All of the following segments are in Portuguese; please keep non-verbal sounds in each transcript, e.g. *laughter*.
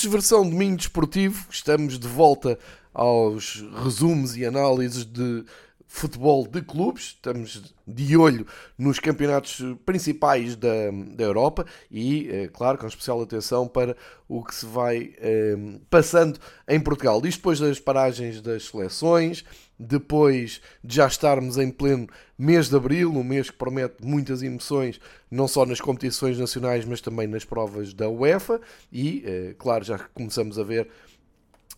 Pitch versão domingo desportivo. Estamos de volta aos resumos e análises de futebol de clubes. Estamos de olho nos campeonatos principais da, da Europa e, é, claro, com especial atenção para o que se vai é, passando em Portugal. Isto depois das paragens das seleções, depois de já estarmos em pleno mês de abril, um mês que promete muitas emoções, não só nas competições nacionais, mas também nas provas da UEFA, e, eh, claro, já começamos a ver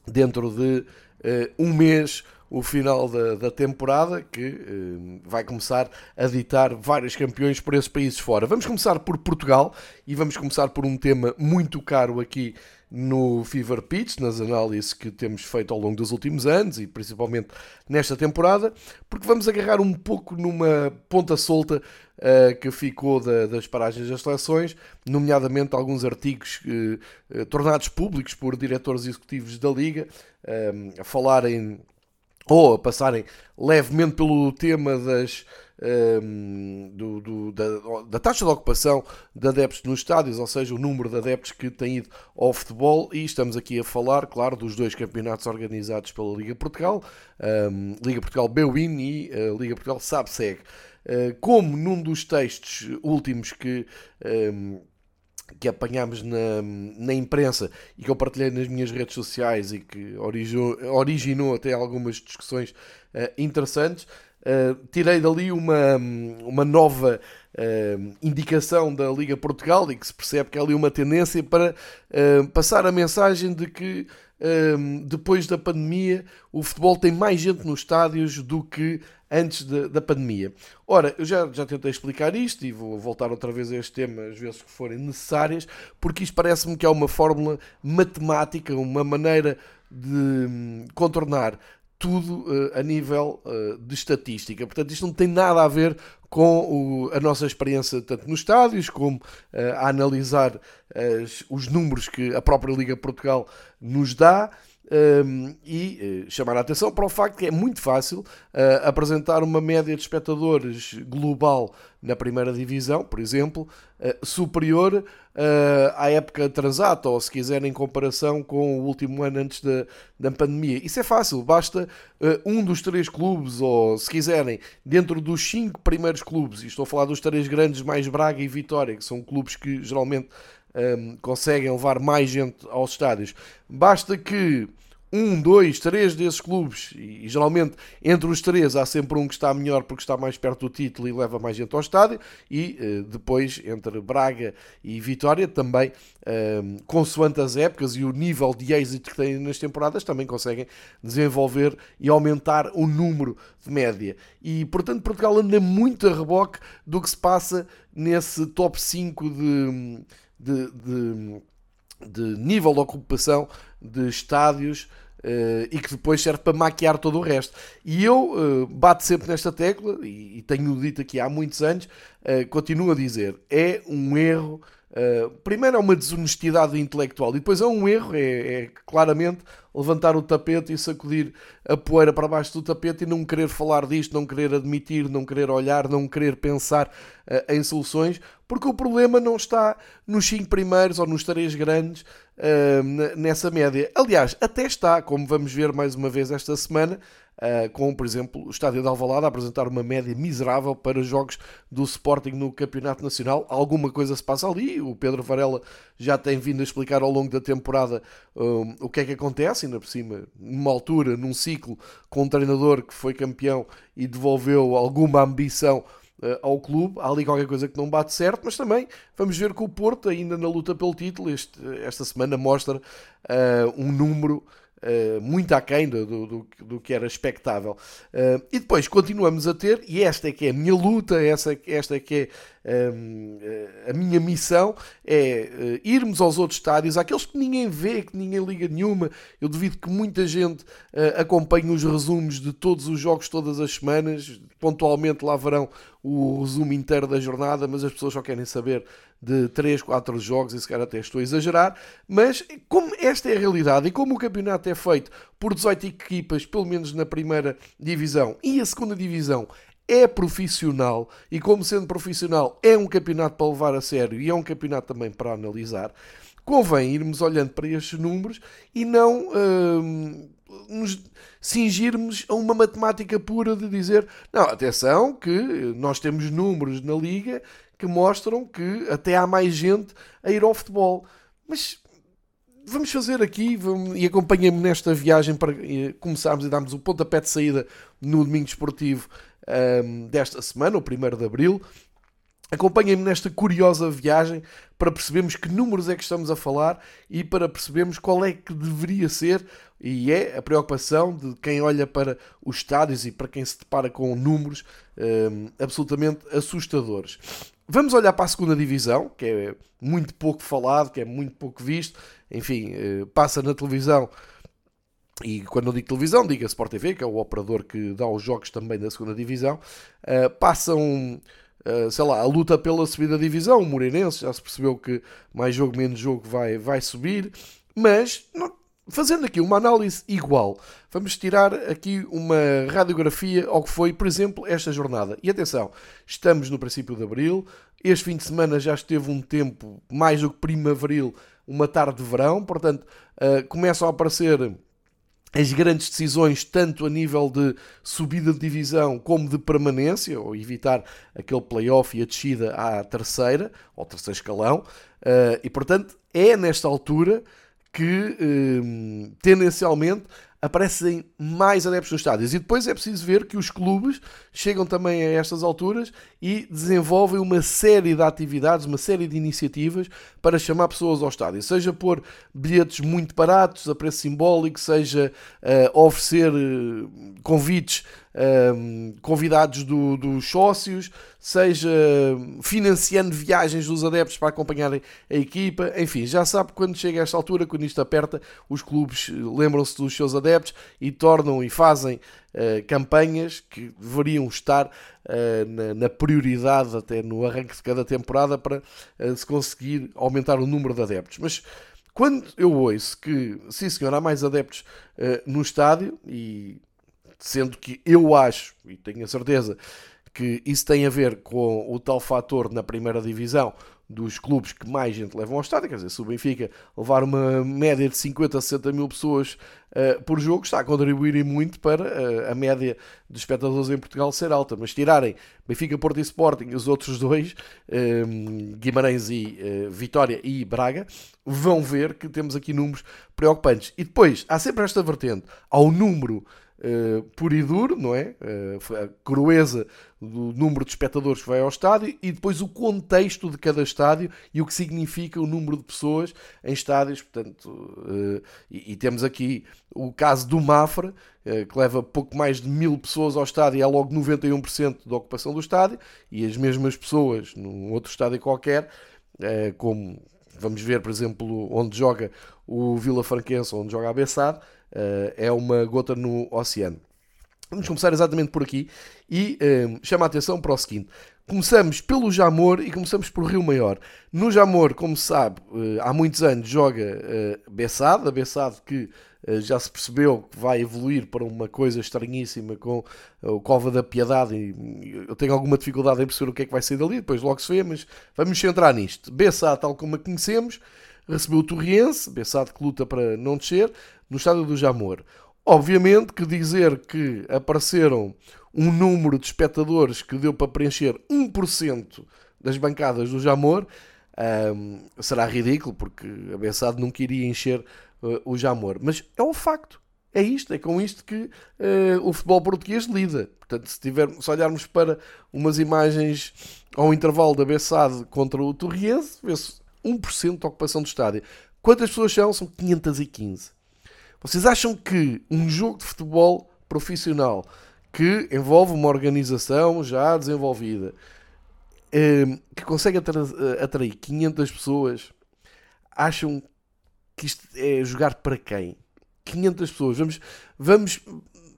dentro de eh, um mês o final da, da temporada, que eh, vai começar a ditar vários campeões por esses países fora. Vamos começar por Portugal e vamos começar por um tema muito caro aqui no Fever Pitch, nas análises que temos feito ao longo dos últimos anos e principalmente nesta temporada, porque vamos agarrar um pouco numa ponta solta uh, que ficou da, das paragens das seleções, nomeadamente alguns artigos uh, tornados públicos por diretores executivos da Liga, a falarem ou a passarem levemente pelo tema das, um, do, do, da, da, taxa de ocupação de adeptos nos estádios, ou seja, o número de adeptos que têm ido ao futebol, e estamos aqui a falar, claro, dos dois campeonatos organizados pela Liga Portugal, um, Liga Portugal Bwin e uh, Liga Portugal SABSEG. Uh, como num dos textos últimos que um, que apanhámos na, na imprensa e que eu partilhei nas minhas redes sociais e que originou, originou até algumas discussões uh, interessantes. Uh, tirei dali uma, uma nova uh, indicação da Liga Portugal e que se percebe que há ali uma tendência para passar a mensagem de que depois da pandemia o futebol tem mais gente nos estádios do que antes de, da pandemia. Ora, eu já, já tentei explicar isto e vou voltar outra vez a este tema às vezes que forem necessárias, porque isto parece-me que é uma fórmula matemática, uma maneira de hum, contornar tudo uh, a nível uh, de estatística. Portanto, isto não tem nada a ver com o, a nossa experiência tanto nos estádios como uh, a analisar os números que a própria Liga Portugal nos dá e uh, chamar a atenção para o facto que é muito fácil uh, apresentar uma média de espectadores global na primeira divisão, por exemplo, uh, superior à época transata, ou se quiser em comparação com o último ano antes da, da pandemia. Isso é fácil, basta um dos três clubes, ou se quiserem, dentro dos cinco primeiros clubes, e estou a falar dos três grandes mais Braga e Vitória, que são clubes que geralmente um, conseguem levar mais gente aos estádios. Basta que um, dois, três desses clubes, e, e, geralmente entre os três há sempre um que está melhor porque está mais perto do título e leva mais gente ao estádio, e uh, depois entre Braga e Vitória também, uh, consoante as épocas e o nível de êxito que têm nas temporadas, também conseguem desenvolver e aumentar o número de média. E portanto Portugal anda muito a reboque do que se passa nesse top 5 de, de, de, de nível de ocupação de estádios Uh, e que depois serve para maquiar todo o resto. E eu uh, bato sempre nesta tecla, e, e, tenho dito aqui há muitos anos, uh, continuo a dizer, é um erro. primeiro é uma desonestidade intelectual e depois é um erro, é, é, claramente levantar o tapete e sacudir a poeira para baixo do tapete e não querer falar disto, não querer admitir, não querer olhar, não querer pensar em soluções, porque o problema não está nos cinco primeiros ou nos três grandes nessa média. Aliás, até está, como vamos ver mais uma vez esta semana, uh, com, por exemplo, o Estádio de Alvalade a apresentar uma média miserável para jogos do Sporting no Campeonato Nacional. Alguma coisa se passa ali. O Pedro Varela já tem vindo a explicar ao longo da temporada uh, o que é que acontece, ainda por cima, numa altura, num ciclo, com um treinador que foi campeão e devolveu alguma ambição ao clube. Há ali qualquer coisa que não bate certo, mas também vamos ver que o Porto, ainda na luta pelo título, este, esta semana mostra uh, um número Uh, muito aquém do, do, do, que era expectável. Uh, e depois continuamos a ter, e esta é que é a minha luta, essa, esta é que é um, a minha missão, é uh, irmos aos outros estádios, aqueles que ninguém vê, que ninguém liga nenhuma. Eu duvido que muita gente acompanhe os resumos de todos os jogos todas as semanas, pontualmente lá verão o resumo inteiro da jornada, mas as pessoas só querem saber de 3, 4 jogos, e se calhar até estou a exagerar, mas como esta é a realidade e como o campeonato é feito por 18 equipas, pelo menos na primeira divisão, e a segunda divisão é profissional, e como sendo profissional é um campeonato para levar a sério e é um campeonato também para analisar, convém irmos olhando para estes números e não uh, nos cingirmos a uma matemática pura de dizer, não, atenção, que nós temos números na liga que mostram que até há mais gente a ir ao futebol. Mas vamos fazer aqui vamos, e acompanhem-me nesta viagem para começarmos e darmos o pontapé de saída no domingo esportivo um, desta semana, o 1 de abril. Acompanhem-me nesta curiosa viagem para percebermos que números é que estamos a falar e para percebermos qual é que deveria ser e é a preocupação de quem olha para os estádios e para quem se depara com números um, absolutamente assustadores. Vamos olhar para a segunda divisão, que é muito pouco falado, que é muito pouco visto. Enfim, eh, passa na televisão. E quando eu digo televisão, digo a Sport TV, que é o operador que dá os jogos também da segunda divisão. Uh, passam, uh, sei lá, a luta pela subida da divisão. O Moreirense já se percebeu que mais jogo, menos jogo vai, vai subir. Mas não, Fazendo aqui uma análise igual, vamos tirar aqui uma radiografia ao que foi, por exemplo, esta jornada. E atenção, estamos no princípio de abril, este fim de semana já esteve um tempo mais do que primaveril, uma tarde de verão, portanto, uh, começam a aparecer as grandes decisões, tanto a nível de subida de divisão como de permanência, ou evitar aquele playoff e a descida à terceira, ou terceiro escalão, uh, e portanto é nesta altura que um, tendencialmente aparecem mais adeptos nos estádios. E depois é preciso ver que os clubes chegam também a estas alturas e desenvolvem uma série de atividades, uma série de iniciativas para chamar pessoas ao estádio. Seja por bilhetes muito baratos, a preço simbólico, seja uh, oferecer uh, convites um, convidados do, dos sócios, seja financiando viagens dos adeptos para acompanharem a equipa, enfim, já sabe quando chega a esta altura, quando isto aperta, os clubes lembram-se dos seus adeptos e tornam e fazem uh, campanhas que deveriam estar uh, na, na, prioridade até no arranque de cada temporada para uh, se conseguir aumentar o número de adeptos. Mas quando eu ouço que, sim senhor, há mais adeptos no estádio e sendo que eu acho, e tenho a certeza, que isso tem a ver com o tal fator na primeira divisão dos clubes que mais gente levam ao estádio, quer dizer, se o Benfica levar uma média de 50 a 60 mil pessoas uh, por jogo, está a contribuir muito para uh, a média de espectadores em Portugal ser alta, mas tirarem Benfica, Porto e Sporting e os outros dois, uh, Guimarães e Vitória e Braga, vão ver que temos aqui números preocupantes. E depois, há sempre esta vertente. Ao número uh, puro e duro, não é? Uh, a crueza do número de espectadores que vai ao estádio e depois o contexto de cada estádio e o que significa o número de pessoas em estádios. Portanto, uh, e, e, temos aqui o caso do Mafra, uh, que leva pouco mais de mil pessoas ao estádio e há logo 91% da ocupação do estádio, e as mesmas pessoas num outro estádio qualquer, como vamos ver, por exemplo, onde joga o Vila Franquense, onde joga a Bessade, uh, é uma gota no oceano. Vamos começar exatamente por aqui e uh, chama a atenção para o seguinte. Começamos pelo Jamor e começamos por Rio Maior. No Jamor, como se sabe, uh, há muitos anos joga Bessade, a Bessade que já se percebeu que vai evoluir para uma coisa estranhíssima com o Cova da Piedade e eu tenho alguma dificuldade em perceber o que é que vai sair dali, depois logo se vê, mas vamos centrar nisto. Bessade, tal como a conhecemos, recebeu o Torriense, Bessade que luta para não descer, no estádio do Jamor. Obviamente que dizer que apareceram um número de espectadores que deu para preencher 1% das bancadas do Jamor um, será ridículo, porque a Bessade nunca iria encher uh, o Jamor. Mas é um facto. É isto, é com isto que uh, o futebol português lida. Portanto, se, tiver, se olharmos para umas imagens ao intervalo da Bessade contra o Torriense, vê-se 1% de ocupação do estádio. Quantas pessoas são? São 515. Vocês acham que um jogo de futebol profissional que envolve uma organização já desenvolvida, ehm, que consegue atrair 500 pessoas, acham que isto é jogar para quem? 500 pessoas. Vamos, vamos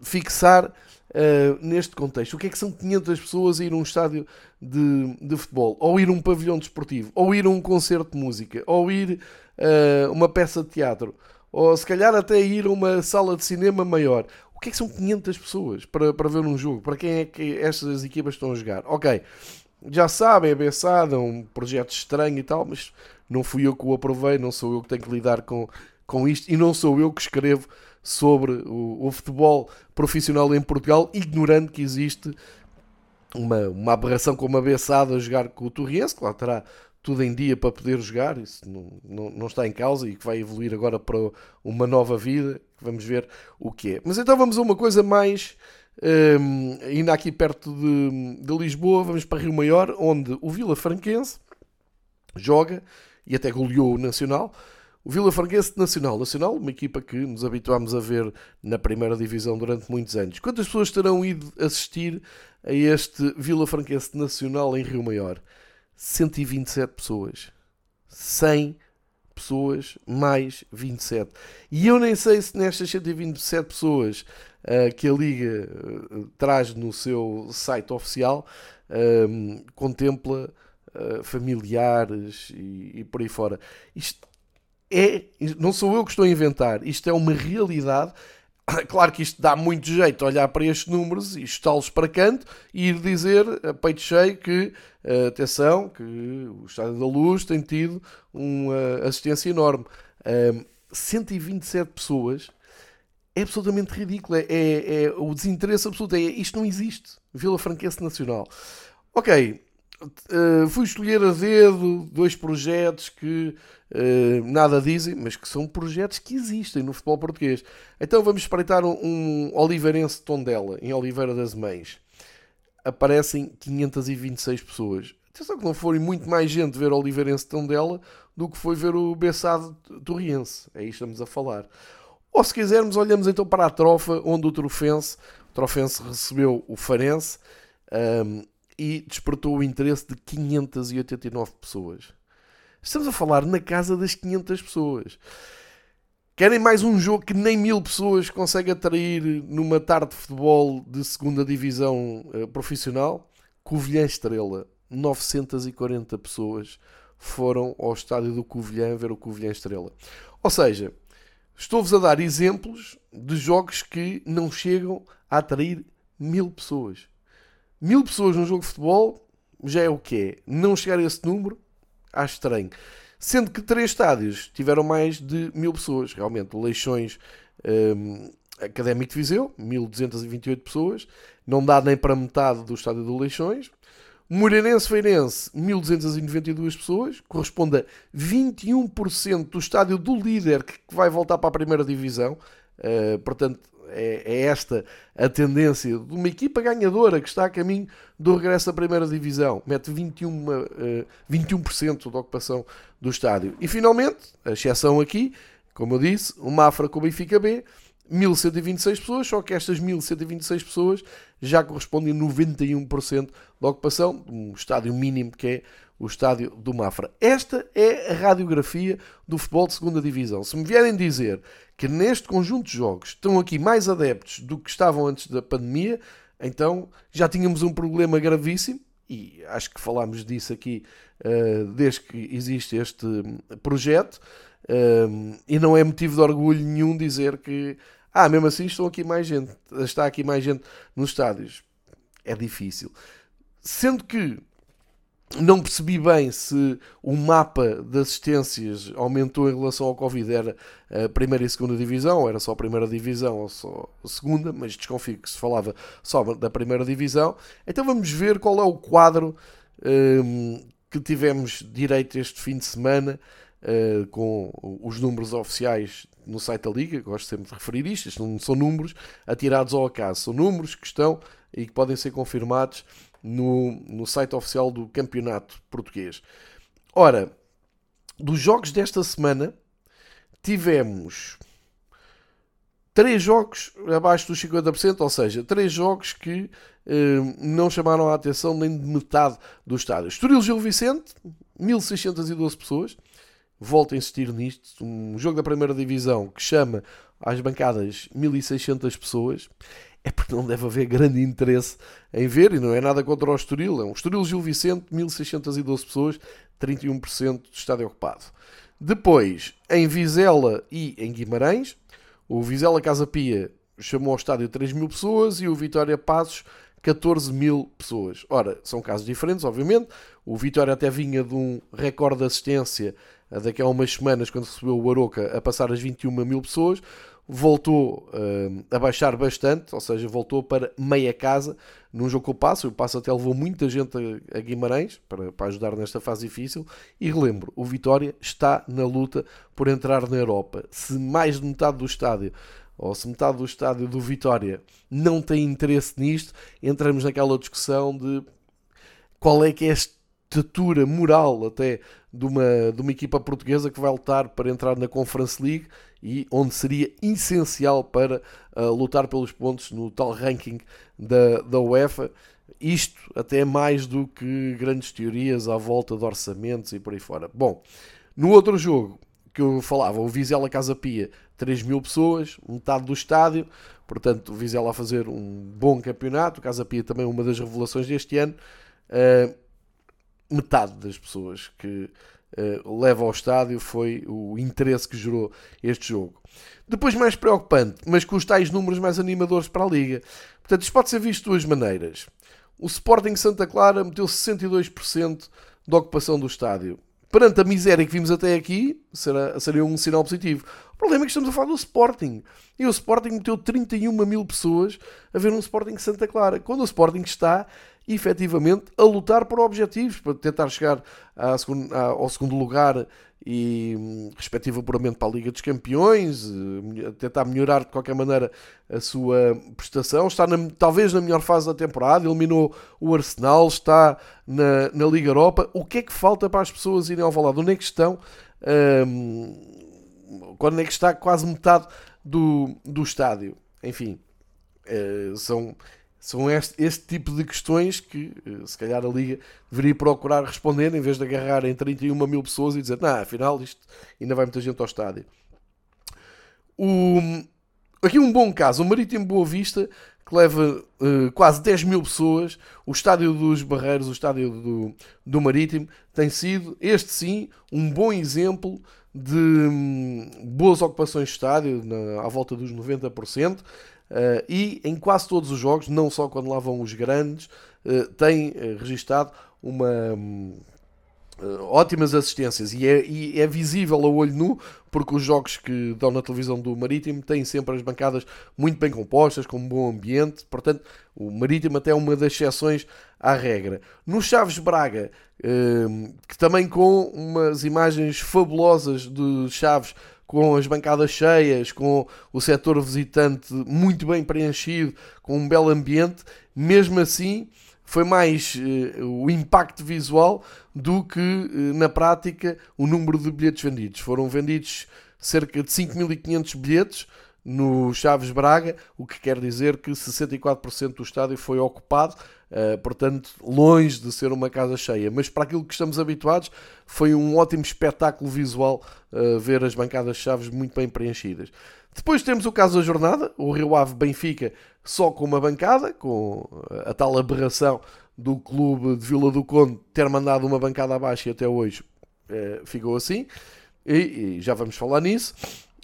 fixar uh, neste contexto. O que é que são 500 pessoas a ir a um estádio de, de futebol? Ou ir a um pavilhão desportivo? Ou ir a um concerto de música? Ou ir a uh, uma peça de teatro? Ou se calhar até ir a uma sala de cinema maior? O que é que são 500 pessoas para, para ver um jogo? Para quem é que estas equipas estão a jogar? Ok, já sabem, é Bessada, é um projeto estranho e tal, mas não fui eu que o aprovei, não sou eu que tenho que lidar com, com isto e não sou eu que escrevo sobre o, o futebol profissional em Portugal, ignorando que existe uma, uma aberração como a Bessada a jogar com o Torriense, lá terá tudo em dia para poder jogar, isso não, não, não, está em causa e que vai evoluir agora para uma nova vida, vamos ver o que é. Mas então vamos a uma coisa mais, um, ainda aqui perto de, de, Lisboa, vamos para Rio Maior, onde o Vila Franquense joga e até goleou o Nacional. O Vila Franquense Nacional, Nacional, uma equipa que nos habituámos a ver na primeira divisão durante muitos anos. Quantas pessoas terão ido assistir a este Vila Franquense Nacional em Rio Maior? 127 pessoas. 100 pessoas mais 27. E eu nem sei se nestas 127 pessoas uh, que a Liga uh, traz no seu site oficial uh, contempla familiares e, e, por aí fora. Isto é, não sou eu que estou a inventar, isto é uma realidade *coughs* Claro que isto dá muito jeito olhar para estes números e está-los para canto e ir dizer a peito cheio que, eh, atenção, que o Estádio da Luz tem tido uma assistência enorme. 127 pessoas é absolutamente ridículo. É, é, é o desinteresse absoluto. É, isto não existe. Vila Franquense Nacional. Ok, uh, fui escolher a dedo dois projetos que uh, nada dizem, mas que são projetos que existem no futebol português. Então vamos espreitar um, um Oliveirense Tondela, em Oliveira das Mães. Aparecem 526 pessoas. Atenção que não foi muito mais gente ver Oliveirense Tondela do que foi ver o Bessado Torriense. É aí estamos a falar. Ou se quisermos, olhamos então para a trofa, onde o Trofense, o Trofense recebeu o Farense. Um, e despertou o interesse de 589 pessoas. Estamos a falar na casa das 500 pessoas. Querem mais um jogo que nem mil pessoas consegue atrair numa tarde de futebol de segunda divisão uh, profissional? Covilhã Estrela, 940 pessoas foram ao estádio do Covilhã ver o Covilhã Estrela. Ou seja, estou-vos a dar exemplos de jogos que não chegam a atrair mil pessoas. Mil pessoas num jogo de futebol já é o que é. Não chegar a esse número, acho estranho. Sendo que três estádios tiveram mais de mil pessoas. Realmente, Leixões um, Académico de Viseu, 1228 pessoas. Não dá nem para metade do estádio do Leixões. Moreirense Feirense, 1292 pessoas, corresponde a 21% do estádio do líder que vai voltar para a primeira divisão. Uh, portanto, é, é, esta a tendência de uma equipa ganhadora que está a caminho do regresso à primeira divisão. Mete 21, uh, 21% da ocupação do estádio. E finalmente, a exceção aqui, como eu disse, o Mafra com o Benfica B, 1126 pessoas, só que estas 1126 pessoas já correspondem a 91% da ocupação, um estádio mínimo que é o estádio do Mafra. Esta é a radiografia do futebol de segunda divisão. Se me vierem dizer que neste conjunto de jogos estão aqui mais adeptos do que estavam antes da pandemia, então já tínhamos um problema gravíssimo e acho que falámos disso aqui uh, desde que existe este projeto. Uh, e não é motivo de orgulho nenhum dizer que, ah, mesmo assim estão aqui mais gente, está aqui mais gente nos estádios. É difícil. Sendo que não percebi bem se o mapa de assistências aumentou em relação ao Covid, era a primeira e segunda divisão, ou era só a primeira divisão ou só a segunda, mas desconfio que se falava só da primeira divisão. Então vamos ver qual é o quadro um, que tivemos direito este fim de semana. Uh, com os números oficiais no site da Liga, gosto sempre de referir isto, isto não são números atirados ao acaso, são números que estão e que podem ser confirmados no, no site oficial do Campeonato Português. Ora, dos jogos desta semana, tivemos três jogos abaixo dos 50%, ou seja, três jogos que eh, não chamaram a atenção nem de metade do estádio. Estoril Gil Vicente, 1612 pessoas. Volto a insistir nisto. Um jogo da primeira divisão que chama às bancadas 1600 pessoas é porque não deve haver grande interesse em ver, e não é nada contra o Estoril, é um Estoril Gil Vicente, 1612 pessoas, 31% do estádio ocupado. Depois, em Vizela e em Guimarães, o Vizela Casa Pia chamou ao estádio 3 mil pessoas e o Vitória Passos 14 mil pessoas. Ora, são casos diferentes, obviamente. O Vitória até vinha de um recorde de assistência daqui a umas semanas, quando recebeu o Aroca, a passar as 21 mil pessoas voltou uh, a baixar bastante, ou seja, voltou para meia casa num jogo com o Passo. O Passo até levou muita gente a, a Guimarães para, para, ajudar nesta fase difícil. E relembro, o Vitória está na luta por entrar na Europa. Se mais de metade do estádio, ou se metade do estádio do Vitória não tem interesse nisto, entramos naquela discussão de qual é que é a estatura moral até de uma, de uma equipa portuguesa que vai lutar para entrar na Conference League e onde seria essencial para uh, lutar pelos pontos no tal ranking da, da UEFA. Isto até mais do que grandes teorias à volta de orçamentos e por aí fora. Bom, no outro jogo que eu falava, o Vizela Casa Pia, 3 mil pessoas, metade do estádio, portanto, o Vizela a fazer um bom campeonato, o Casa Pia também uma das revelações deste ano. Uh, metade das pessoas que uh, leva ao estádio foi o interesse que gerou este jogo. Depois, mais preocupante, mas com os tais números mais animadores para a Liga. Portanto, isto pode ser visto de duas maneiras. O Sporting Santa Clara meteu 62% de ocupação do estádio. Perante a miséria que vimos até aqui, será, seria um sinal positivo. O problema é que estamos a falar do Sporting. E o Sporting meteu 31 mil pessoas a ver um Sporting Santa Clara. Quando o Sporting está efetivamente a lutar por objetivos, para tentar chegar segundo, ao segundo lugar e hum, respectivo apuramento para a Liga dos Campeões, eh, tentar melhorar de qualquer maneira a sua prestação. Está na, talvez na melhor fase da temporada, eliminou o Arsenal, está na, na Liga Europa. O que é que falta para as pessoas irem ao Valado? Onde é que estão? Um, quando é que está quase metade do, do estádio? Enfim, uh, são são este, este, tipo de questões que, eh, se calhar, a Liga deveria procurar responder em vez de agarrar em 31 mil pessoas e dizer, não, afinal, isto ainda vai muita gente ao estádio. O, aqui um bom caso, o Marítimo Boa Vista, que leva uh, quase 10 mil pessoas, o estádio dos Barreiros, o estádio do, do Marítimo, tem sido, este sim, um bom exemplo de um, boas ocupações de estádio, na, à volta dos 90%. Uh, e em quase todos os jogos, não só quando lá vão os grandes, uh, tem uh, registado uma, um, ótimas assistências e é, e é, visível a olho nu porque os jogos que dão na televisão do Marítimo têm sempre as bancadas muito bem compostas, com um bom ambiente, portanto o Marítimo até é uma das exceções à regra. No Chaves Braga, que também com umas imagens fabulosas de Chaves com as bancadas cheias, com o setor visitante muito bem preenchido, com um belo ambiente, mesmo assim foi mais uh, o impacto visual do que uh, na prática o número de bilhetes vendidos. Foram vendidos cerca de 5.500 bilhetes no Chaves Braga, o que quer dizer que 64% do estádio foi ocupado, uh, portanto, longe de ser uma casa cheia. Mas para aquilo que estamos habituados, foi um ótimo espetáculo visual uh, ver as bancadas Chaves muito bem preenchidas. Depois temos o caso da jornada, o Rio Ave Benfica só com uma bancada, com a tal aberração do clube de Vila do Conde ter mandado uma bancada abaixo e até hoje ficou assim. E, e já vamos falar nisso.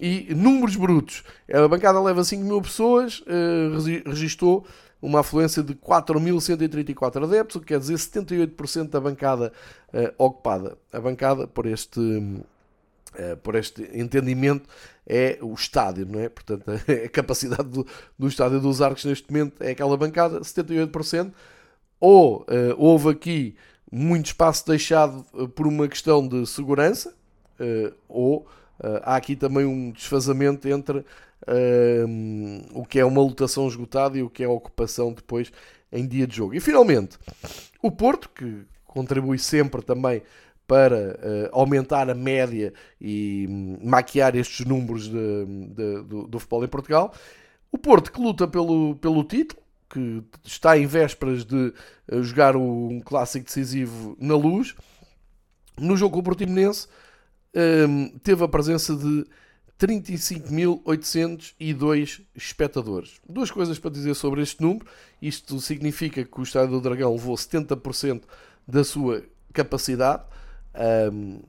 E números brutos. A bancada leva 5 mil pessoas, uh, registou uma afluência de 4.134 adeptos, o que quer dizer 78% da bancada uh, ocupada. A bancada, por este, uh, por este entendimento, é o estádio, não é? Portanto, *laughs* a capacidade do, do estádio dos Arcos neste momento é aquela bancada, 78%. Ou uh, houve aqui muito espaço deixado por uma questão de segurança, ou há aqui também um desfazamento entre uh, o que é uma lotação esgotada e o que é a ocupação depois em dia de jogo. E finalmente, o Porto, que contribui sempre também para uh, aumentar a média e um, maquiar estes números de, de, do, do, futebol em Portugal. O Porto que luta pelo, pelo título, que está em vésperas de uh, jogar um clássico decisivo na luz. No jogo com o Portimonense, um, teve a presença de 35.802 espectadores. Duas coisas para dizer sobre este número. Isto significa que o Estádio do Dragão levou 70% da sua capacidade. Um,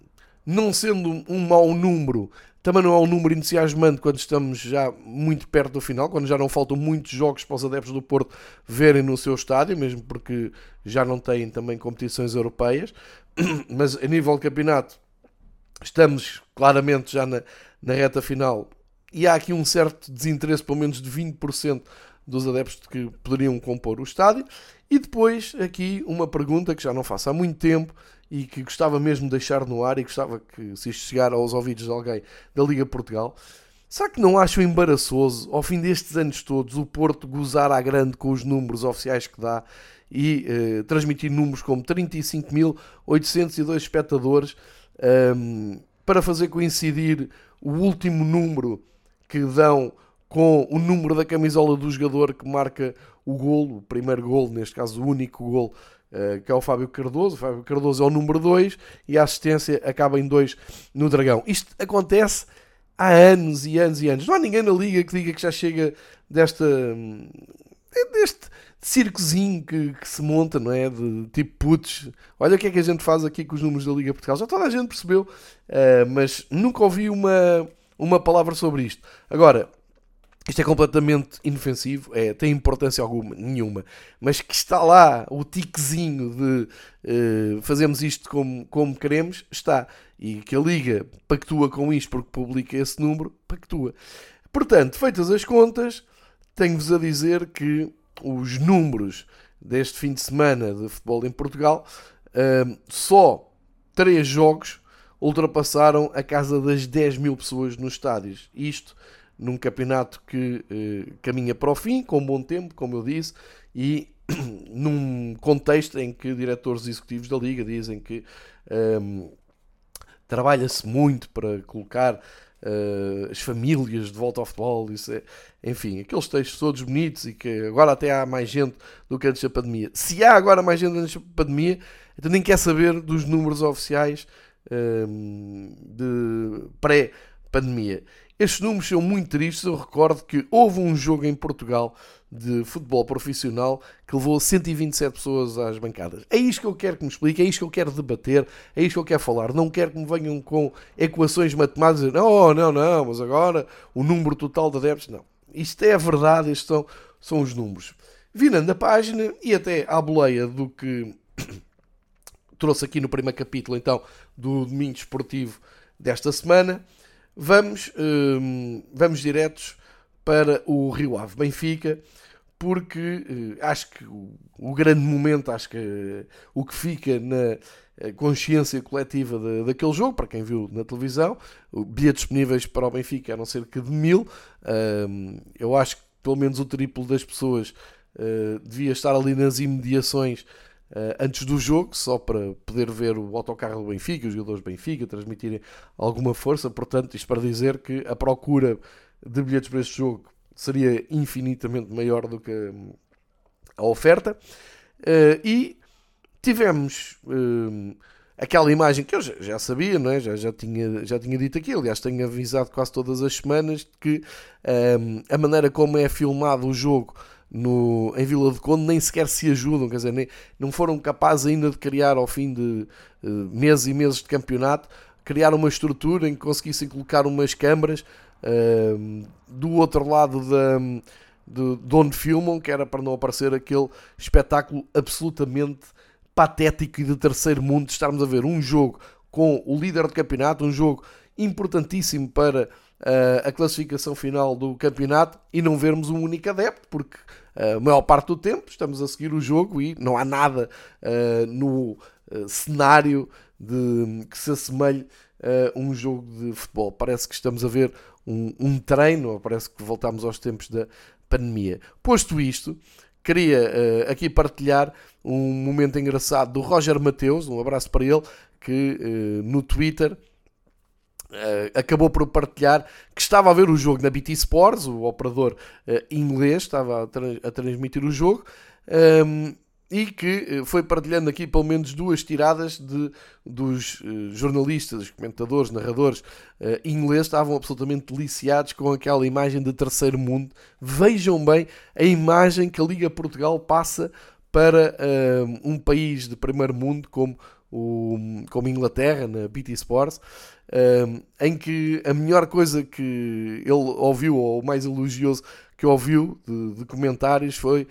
não sendo um mau número, também não é um número entusiasmante quando estamos já muito perto do final, quando já não faltam muitos jogos para os adeptos do Porto verem no seu estádio, mesmo porque já não têm também competições europeias. *clears throat* Mas a nível de campeonato estamos claramente já na, na reta final e há aqui um certo desinteresse, pelo menos de 20% dos adeptos que poderiam compor o estádio. E depois aqui uma pergunta que já não faço há muito tempo e que gostava mesmo de deixar no ar e gostava que se isto chegar aos ouvidos de alguém da Liga Portugal. Será que não acham embaraçoso, ao fim destes anos todos, o Porto gozar à grande com os números oficiais que dá e eh, transmitir números como 35.802 espectadores um, para fazer coincidir o último número que dão com o número da camisola do jogador que marca o golo, o primeiro golo, neste caso o único golo, uh, que é o Fábio Cardoso. O Fábio Cardoso é o número 2 e a assistência acaba em 2 no Dragão. Isto acontece há anos e anos e anos. Não há ninguém na liga que diga que já chega desta hum, deste circozinho que, que, se monta, não é? De tipo putz, olha o que é que a gente faz aqui com os números da Liga Portugal. Já toda a gente percebeu, uh, mas nunca ouvi uma, uma palavra sobre isto. Agora, isto é completamente inofensivo, é, tem importância alguma, nenhuma, mas que está lá o tiquezinho de uh, fazemos isto como, como queremos, está. E que a Liga pactua com isto porque publica esse número, pactua. Portanto, feitas as contas, tenho-vos a dizer que os números deste fim de semana de futebol em Portugal, uh, só três jogos ultrapassaram a casa das 10 mil pessoas nos estádios. Isto num campeonato que eh, caminha para o fim, com bom tempo, como eu disse, e *clears throat* num contexto em que diretores executivos da Liga dizem que um, ehm, trabalha-se muito para colocar uh, as famílias de volta ao futebol, isso é, enfim, aqueles textos todos bonitos e que agora até há mais gente do que antes da pandemia. Se há agora mais gente antes da pandemia, então nem quer saber dos números oficiais ehm, de pré-pandemia. Estes números são muito tristes. Eu recordo que houve um jogo em Portugal de futebol profissional que levou 127 pessoas às bancadas. É isto que eu quero que me explique, é isto que eu quero debater, é isto que eu quero falar. Não quero que me venham com equações matemáticas. Não, não, não, mas agora o número total de adeptos. Não. Isto é a verdade, estes são, são os números. Virando a página e até à boleia do que *coughs* trouxe aqui no primeiro capítulo, então, do Domingo Esportivo desta semana Vamos, hum, vamos diretos para o Rio Ave Benfica, porque uh, acho que o, o, grande momento, acho que uh, o que fica na eh, consciência coletiva de, daquele jogo, para quem viu na televisão, bilhetes disponíveis para o Benfica eram cerca de mil. Uh, eu acho que pelo menos o triplo das pessoas uh, devia estar ali nas imediações antes do jogo, só para poder ver o autocarro do Benfica, os jogadores do Benfica, transmitirem alguma força. Portanto, isto para dizer que a procura de bilhetes para este jogo seria infinitamente maior do que hum, a oferta. Uh, e tivemos uh, aquela imagem que eu já, já, sabia, não é? já, já, tinha, já tinha dito aqui, aliás, tenho avisado quase todas as semanas que um, a maneira como é filmado o jogo no, em Vila de Conde nem sequer se ajudam, quer dizer, nem, não foram capazes ainda de criar ao fim de uh, meses e meses de campeonato, criar uma estrutura em que conseguissem colocar umas câmaras uh, do outro lado da, de, de onde filmam, que era para não aparecer aquele espetáculo absolutamente patético e de terceiro mundo de estarmos a ver um jogo com o líder do campeonato, um jogo importantíssimo para uh, a classificação final do campeonato e não vermos um único adepto, porque a maior parte do tempo estamos a seguir o jogo e não há nada uh, no uh, cenário de, que se assemelhe a um jogo de futebol. Parece que estamos a ver um, um treino, parece que voltamos aos tempos da pandemia. Posto isto, queria uh, aqui partilhar um momento engraçado do Roger Mateus, um abraço para ele, que no Twitter Uh, acabou por partilhar que estava a ver o jogo na BT Sports, o operador uh, inglês estava a, tra a, transmitir o jogo, um, ehm, e que foi partilhando aqui pelo menos duas tiradas de, dos jornalistas, comentadores, narradores ingleses, estavam absolutamente deliciados com aquela imagem de terceiro mundo. Vejam bem a imagem que a Liga Portugal passa para ehm, um país de primeiro mundo como o, como Inglaterra, na BT Sports, em que a melhor coisa que ele ouviu, ou o mais elogioso que ouviu de, de comentários, foi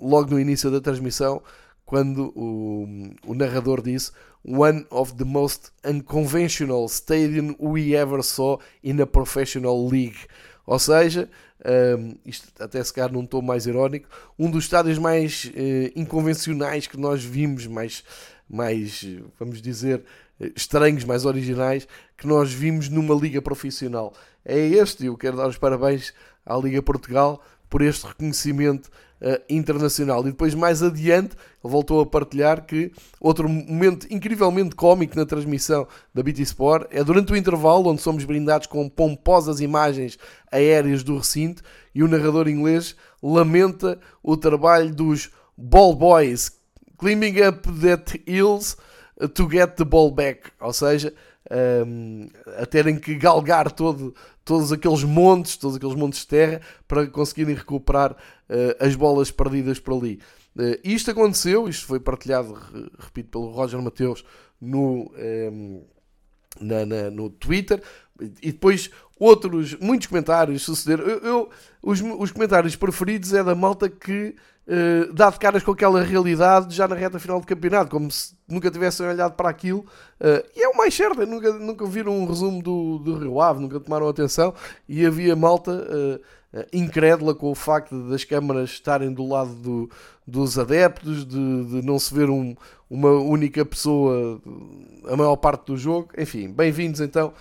logo no início da transmissão, quando o, o narrador disse one of the most unconventional stadium we ever saw in a professional league. Ou seja, um, isto até se calhar num tom mais irónico, um dos estádios mais uh, inconvencionais que nós vimos, mais, mais, vamos dizer, estranhos, mais originais, que nós vimos numa liga profissional. É este, eu quero dar os parabéns à Liga Portugal por este reconhecimento uh, internacional. E depois, mais adiante, ele voltou a partilhar que outro momento incrivelmente cómico na transmissão da BT Sport é durante o intervalo, onde somos brindados com pomposas imagens aéreas do recinto e o narrador inglês lamenta o trabalho dos ball boys climbing up that hills to get the ball back. Ou seja, um, a terem que galgar todo, todos aqueles montes, todos aqueles montes de terra para conseguirem recuperar uh, as bolas perdidas por ali. Uh, isto aconteceu, isto foi partilhado, repito, pelo Roger Mateus no, um, na, na, no Twitter e depois outros, muitos comentários sucederam. Eu, eu os, os comentários preferidos é da malta que uh, dá de caras com aquela realidade já na reta final do campeonato, como se nunca tivessem olhado para aquilo. Uh, e é o mais certo, nunca, nunca viram um resumo do, do Rio Ave, nunca tomaram atenção. E havia malta uh, incrédula com o facto das câmaras estarem do lado do, dos adeptos, de, de não se ver um, uma única pessoa a maior parte do jogo. Enfim, bem-vindos então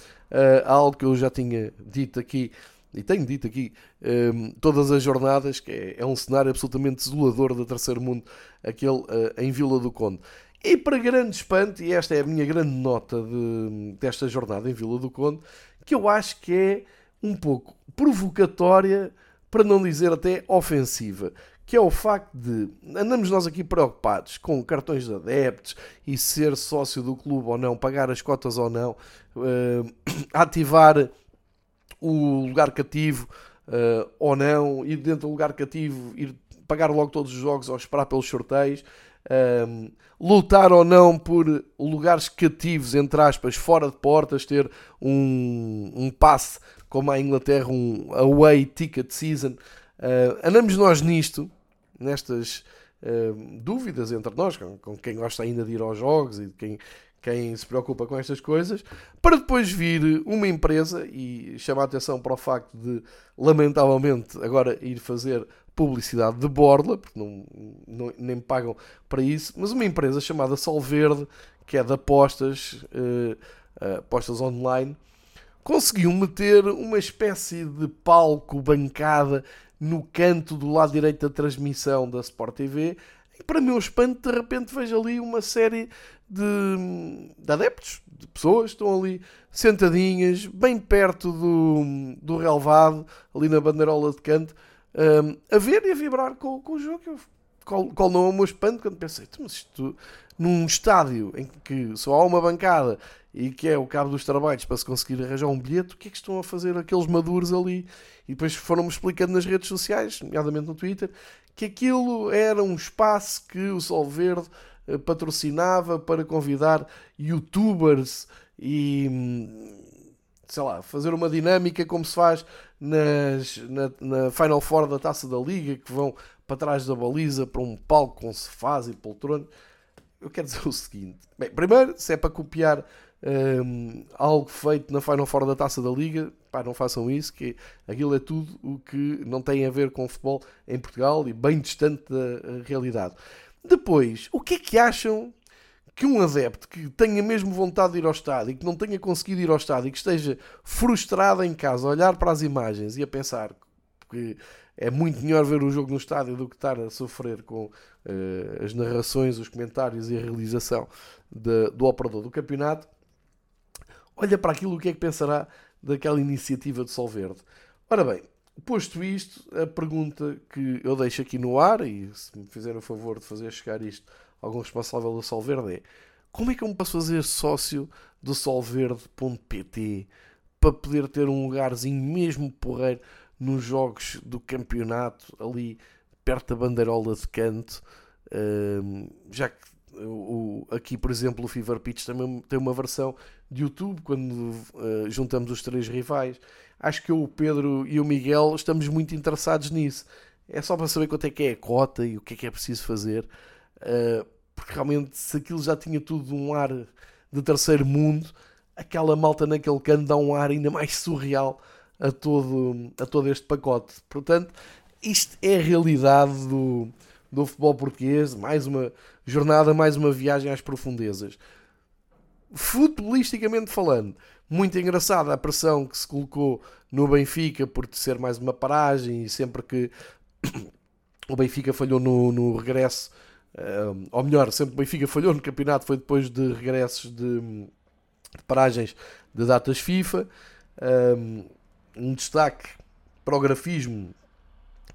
a algo que eu já tinha dito aqui e tenho dito aqui um, todas as jornadas, que é, é, um cenário absolutamente desolador do terceiro mundo, aquele uh, em Vila do Conde. E para grande espanto, e esta é a minha grande nota de, desta jornada em Vila do Conde, que eu acho que é um pouco provocatória, para não dizer até ofensiva, que é o facto de andamos nós aqui preocupados com cartões de adeptos e ser sócio do clube ou não, pagar as cotas ou não, uh, *clears throat* ativar o lugar cativo uh, ou não, ir dentro do lugar cativo, ir pagar logo todos os jogos ou esperar pelos sorteios, um, lutar ou não por lugares cativos, entre aspas, fora de portas, ter um, um passe como a Inglaterra, um away ticket season. Uh, andamos nós nisto, nestas uh, dúvidas entre nós, com, com, quem gosta ainda de ir aos jogos e de quem quem se preocupa com estas coisas, para depois vir uma empresa e chamar a atenção para o facto de, lamentavelmente, agora ir fazer publicidade de borla, porque não, não, nem pagam para isso, mas uma empresa chamada Sol Verde, que é de apostas, uh, apostas online, conseguiu meter uma espécie de palco, bancada, no canto do lado direito da transmissão da Sport TV, e para meu espanto, de repente vejo ali uma série de, de adeptos, de pessoas estão ali sentadinhas, bem perto do, do relevado, ali na bandeirola de canto, um, a ver e a vibrar com, com o jogo. Eu, qual, qual não é o meu espanto quando pensei, mas isto num estádio em que só há uma bancada e que é o cabo dos trabalhos para se conseguir arranjar um bilhete, o que é que estão a fazer aqueles maduros ali? E depois foram-me explicando nas redes sociais, nomeadamente no Twitter, que aquilo era um espaço que o Sol Verde eh, patrocinava para convidar youtubers e sei lá, fazer uma dinâmica como se faz nas, na, na Final Four da Taça da Liga, que vão para trás da baliza para um palco com sofás e poltronas. Eu quero dizer o seguinte: bem, primeiro, se é para copiar um, algo feito na Final Four da Taça da Liga, pá, não façam isso, que aquilo é tudo o que não tem a ver com futebol em Portugal e bem distante da eh, realidade. Depois, o que é que acham que um adepto que tenha mesmo vontade de ir ao estádio e que não tenha conseguido ir ao estádio e que esteja frustrado em casa a olhar para as imagens e a pensar que é muito melhor ver o jogo no estádio do que estar a sofrer com uh, as narrações, os comentários e a realização de, do operador do campeonato, olha para aquilo o que é que pensará daquela iniciativa de Sol Verde. Ora bem, Posto isto, a pergunta que eu deixo aqui no ar, e se me fizerem o favor de fazer chegar isto a algum responsável do Sol Verde, é como é que eu me posso fazer sócio do solverde.pt para poder ter um lugarzinho mesmo porreiro nos jogos do campeonato, ali perto da bandeirola de canto, já que o, aqui, por exemplo, o Fever Pitch também tem uma versão de YouTube quando uh, juntamos os três rivais. Acho que eu, o Pedro e o Miguel estamos muito interessados nisso. É só para saber quanto é que é a cota e o que é que é preciso fazer. Uh, porque realmente se aquilo já tinha tudo um ar de terceiro mundo, aquela malta naquele canto dá um ar ainda mais surreal a todo, a todo este pacote. Portanto, isto é a realidade do, do futebol português, mais uma jornada, mais uma viagem às profundezas. Futebolisticamente falando, muito engraçada a pressão que se colocou no Benfica por ser mais uma paragem e sempre que *coughs* o Benfica falhou no, no regresso, um, ou melhor, sempre o Benfica falhou no campeonato foi depois de regressos de, de paragens de datas FIFA. Um, um destaque para o grafismo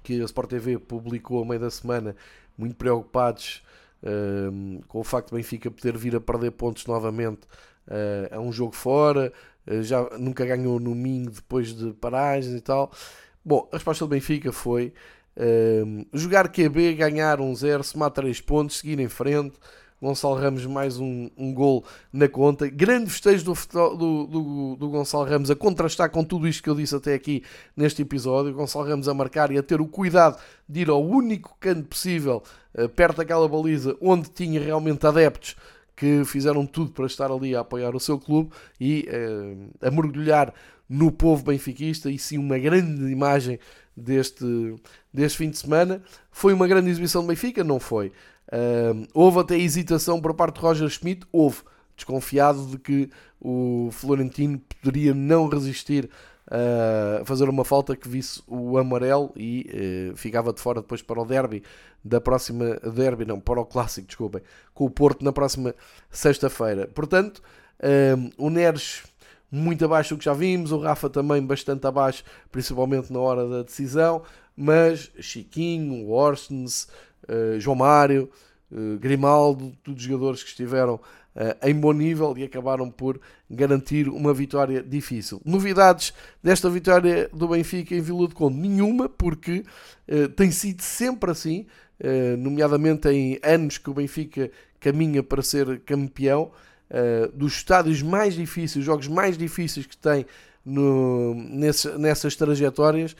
que a Sport TV publicou ao meio da semana, muito preocupados uh, com o facto de Benfica poder vir a perder pontos novamente uh, a um jogo fora, uh, já nunca ganhou no Minho depois de paragens e tal. Bom, a resposta do Benfica foi jogar QB, ganhar um zero, somar 3 pontos, seguir em frente. Gonçalo Ramos mais um, um gol na conta. Grande festejo do, do, do, do, Gonçalo Ramos a contrastar com tudo isto que eu disse até aqui neste episódio. Gonçalo Ramos a marcar e a ter o cuidado de ir ao único canto possível, uh, perto daquela baliza, onde tinha realmente adeptos que fizeram tudo para estar ali a apoiar o seu clube e uh, a mergulhar no povo benfiquista e sim uma grande imagem deste, deste fim de semana. Foi uma grande exibição do Benfica? Não foi. Uh, houve até hesitação por parte de Roger Schmidt, houve, desconfiado de que o Florentino poderia não resistir a fazer uma falta que visse o amarelo e uh, ficava de fora depois para o derby da próxima derby, não, para o clássico, desculpem, com o Porto na próxima sexta-feira. Portanto, uh, o Neres muito abaixo do que já vimos, o Rafa também bastante abaixo, principalmente na hora da decisão, mas Chiquinho, Orsens, uh, João Mário, uh, Grimaldo, todos os jogadores que estiveram uh, em bom nível e acabaram por garantir uma vitória difícil. Novidades desta vitória do Benfica em Vila de Conde? Nenhuma, porque tem sido sempre assim, nomeadamente em anos que o Benfica caminha para ser campeão. dos estádios mais difíceis, os jogos mais difíceis que tem no, nesse, nessas trajetórias,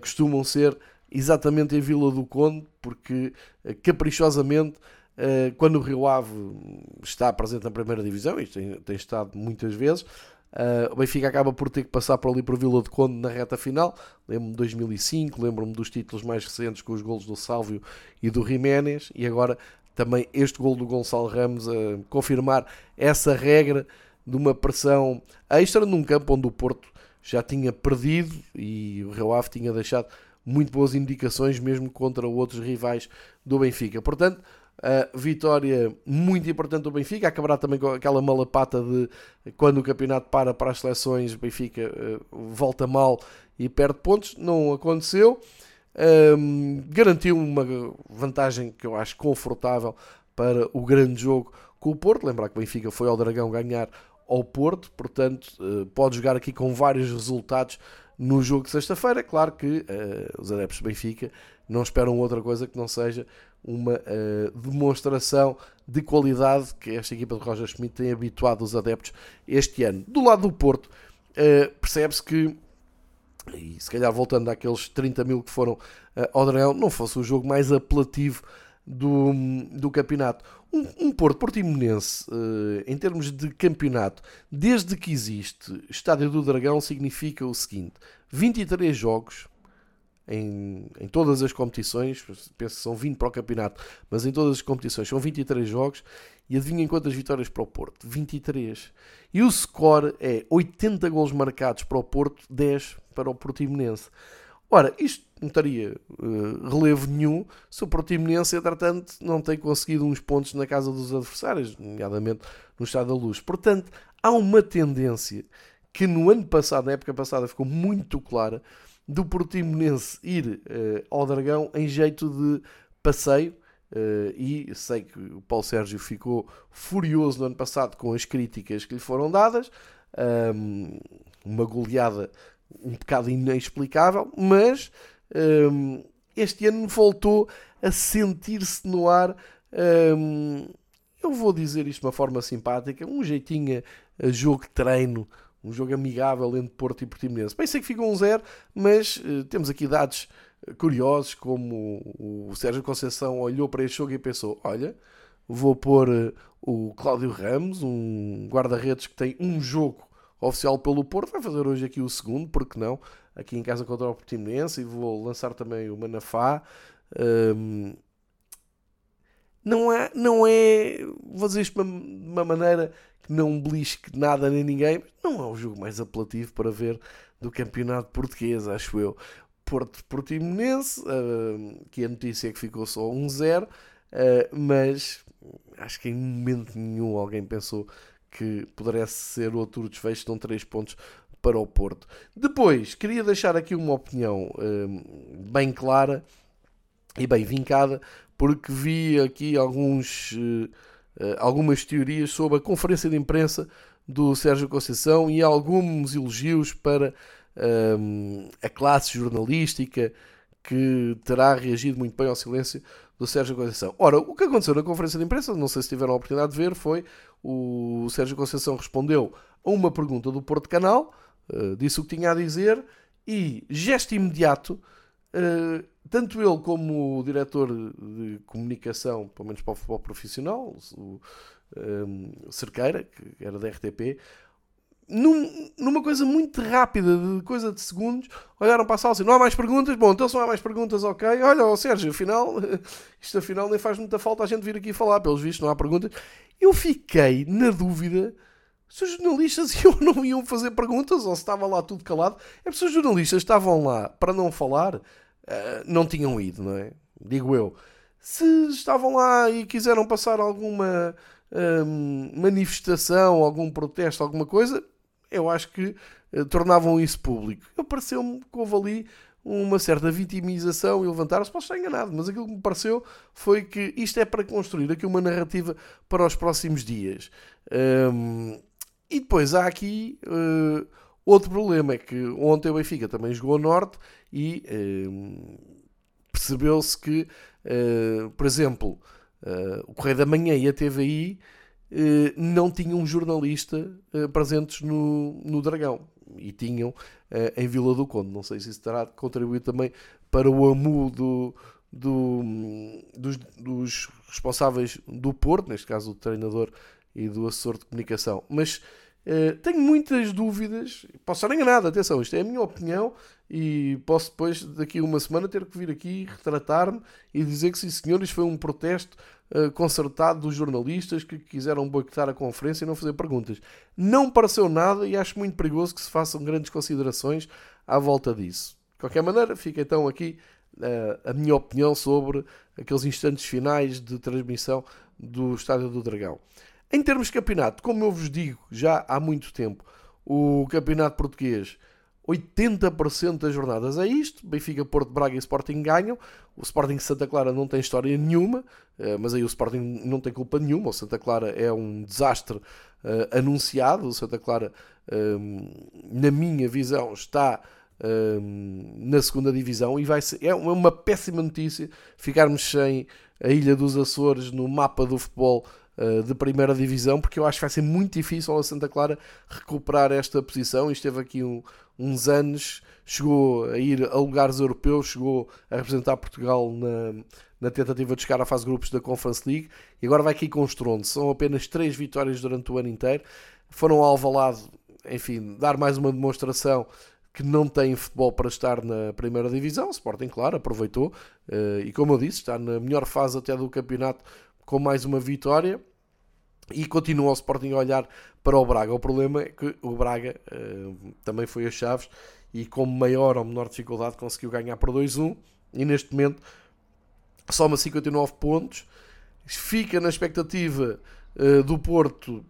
costumam ser exatamente em Vila do Conde, porque eh, caprichosamente, eh, quando o Rio Ave está presente na primeira divisão, isto tem, tem estado muitas vezes, Uh, o Benfica acaba por ter que passar por ali para Vila de Conde na reta final. Lembro-me de 2005, lembro-me dos títulos mais recentes com os golos do Sálvio e do Jiménez. E agora também este gol do Gonçalo Ramos a confirmar essa regra de uma pressão extra num campo onde o Porto já tinha perdido e o Rio Ave tinha deixado muito boas indicações, mesmo contra outros rivais do Benfica. Portanto, a vitória muito importante do Benfica, acabará também com aquela malapata de quando o campeonato para para as seleções, o Benfica uh, volta mal e perde pontos. Não aconteceu. Um, garantiu uma vantagem que eu acho confortável para o grande jogo com o Porto. Lembrar que o Benfica foi ao Dragão ganhar ao Porto, portanto, uh, pode jogar aqui com vários resultados no jogo de sexta-feira. Claro que uh, os adeptos do Benfica não esperam outra coisa que não seja uma uh, demonstração de qualidade que esta equipa de Roger Schmidt tem habituado os adeptos este ano. Do lado do Porto, uh, percebe-se que, e se calhar voltando àqueles 30 mil que foram ao Dragão, não fosse o jogo mais apelativo do, do campeonato. Um, um Porto Portimonense, uh, em termos de campeonato, desde que existe Estádio do Dragão, significa o seguinte: 23 jogos em, em todas as competições, penso que são 20 para o campeonato, mas em todas as competições são 23 jogos. E adivinhem quantas vitórias para o Porto? 23. E o score é 80 gols marcados para o Porto, 10 para o Portimonense. Ora, isto não teria uh, relevo nenhum se o Portimonense, entretanto, não tem conseguido uns pontos na casa dos adversários, nomeadamente no Estado da Luz. Portanto, há uma tendência que no ano passado, na época passada, ficou muito clara, do Portimonense ir uh, ao Dragão em jeito de passeio, Uh, e sei que o Paulo Sérgio ficou furioso no ano passado com as críticas que lhe foram dadas, um, uma goleada um bocado inexplicável, mas um, este ano voltou a sentir-se no ar. Um, eu vou dizer isto de uma forma simpática, um jeitinho a, jogo de treino, um jogo amigável entre Porto e Portimonense. Pensei que ficou um zero, mas uh, temos aqui dados curiosos, como o Sérgio Conceição olhou para este jogo e pensou: olha, vou pôr o Cláudio Ramos, um guarda-redes que tem um jogo oficial pelo Porto, vai fazer hoje aqui o segundo, porque não? Aqui em casa contra o Portimonense e vou lançar também o Manafá. Um, não é, não é, vou dizer isto de uma, maneira que não belisque nada nem ninguém, não é o jogo mais apelativo para ver do campeonato português, acho eu. Porto Portimonense, uh, que a notícia é que ficou só 1-0, uh, mas acho que em momento nenhum alguém pensou que pudesse ser outro desfecho, dão 3 pontos para o Porto. Depois, queria deixar aqui uma opinião uh, bem clara e bem vincada porque vi aqui alguns, uh, algumas teorias sobre a conferência de imprensa do Sérgio Conceição e alguns elogios para uh, a classe jornalística que terá reagido muito bem ao silêncio do Sérgio Conceição. Ora, o que aconteceu na conferência de imprensa, não sei se tiveram a oportunidade de ver, foi o Sérgio Conceição respondeu a uma pergunta do Porto Canal, uh, disse o que tinha a dizer e, gesto imediato, uh, tanto ele como o diretor de comunicação, pelo menos para o futebol profissional, o um, Cerqueira, que era da RTP, num, numa coisa muito rápida, de coisa de segundos, olharam para a sala assim: não há mais perguntas? Bom, então se não há mais perguntas, ok. Olha, oh, Sérgio, afinal, *laughs* isto afinal nem faz muita falta a gente vir aqui falar, pelos vistos, não há perguntas. Eu fiquei na dúvida se os jornalistas *laughs* iam não iam fazer perguntas ou se estava lá tudo calado. É porque se os jornalistas estavam lá para não falar, uh, não tinham ido, não é? Digo eu. Se estavam lá e quiseram passar alguma hum, manifestação, algum protesto, alguma coisa, eu acho que uh, tornavam isso público. Eu pareceu-me que houve ali uma certa vitimização e levantaram-se, posso estar enganado, mas aquilo que me pareceu foi que isto é para construir aqui uma narrativa para os próximos dias. Um, e depois há aqui uh, outro problema, é que ontem o Benfica também jogou ao Norte e percebeu-se que, uh, por exemplo, uh, o Correio da Manhã e a TVI não tinham um jornalista presentes no, no Dragão e tinham em Vila do Conde. Não sei se isso terá contribuído também para o amu do, do, dos, dos, responsáveis do Porto, neste caso o treinador e do assessor de comunicação. Mas uh, tenho muitas dúvidas, posso estar enganado, atenção, isto é a minha opinião e posso depois, daqui a uma semana, ter que vir aqui retratar-me e dizer que sim senhor, isto foi um protesto uh, concertado dos jornalistas que quiseram boicotar a conferência e não fazer perguntas. Não pareceu nada e acho muito perigoso que se façam grandes considerações à volta disso. De qualquer maneira, fica então aqui uh, a minha opinião sobre aqueles instantes finais de transmissão do Estádio do Dragão. Em termos de campeonato, como eu vos digo já há muito tempo, o campeonato português 80% das jornadas é isto. Benfica, Porto, Braga e Sporting ganham. O Sporting Santa Clara não tem história nenhuma, eh, mas aí o Sporting não tem culpa nenhuma. O Santa Clara é um desastre uh, anunciado. O Santa Clara, um, na minha visão, está na segunda divisão e vai ser, é uma péssima notícia ficarmos sem a Ilha dos Açores no mapa do futebol de primeira divisão, porque eu acho que vai ser muito difícil a Santa Clara recuperar esta posição. E esteve aqui um, uns anos, chegou a ir a lugares europeus, chegou a representar Portugal na, na tentativa de chegar à fase de grupos da Conference League e agora vai aqui com. São apenas três vitórias durante o ano inteiro. Foram ao Alvalade, enfim, dar mais uma demonstração que não tem futebol para estar na primeira divisão. O Sporting, claro, aproveitou uh, e, como eu disse, está na melhor fase até do campeonato com mais uma vitória e continua o Sporting a olhar para o Braga. O problema é que o Braga uh, também foi a Chaves e com maior ou menor dificuldade conseguiu ganhar por 2-1 e neste momento soma 59 pontos. Fica na expectativa uh, do Porto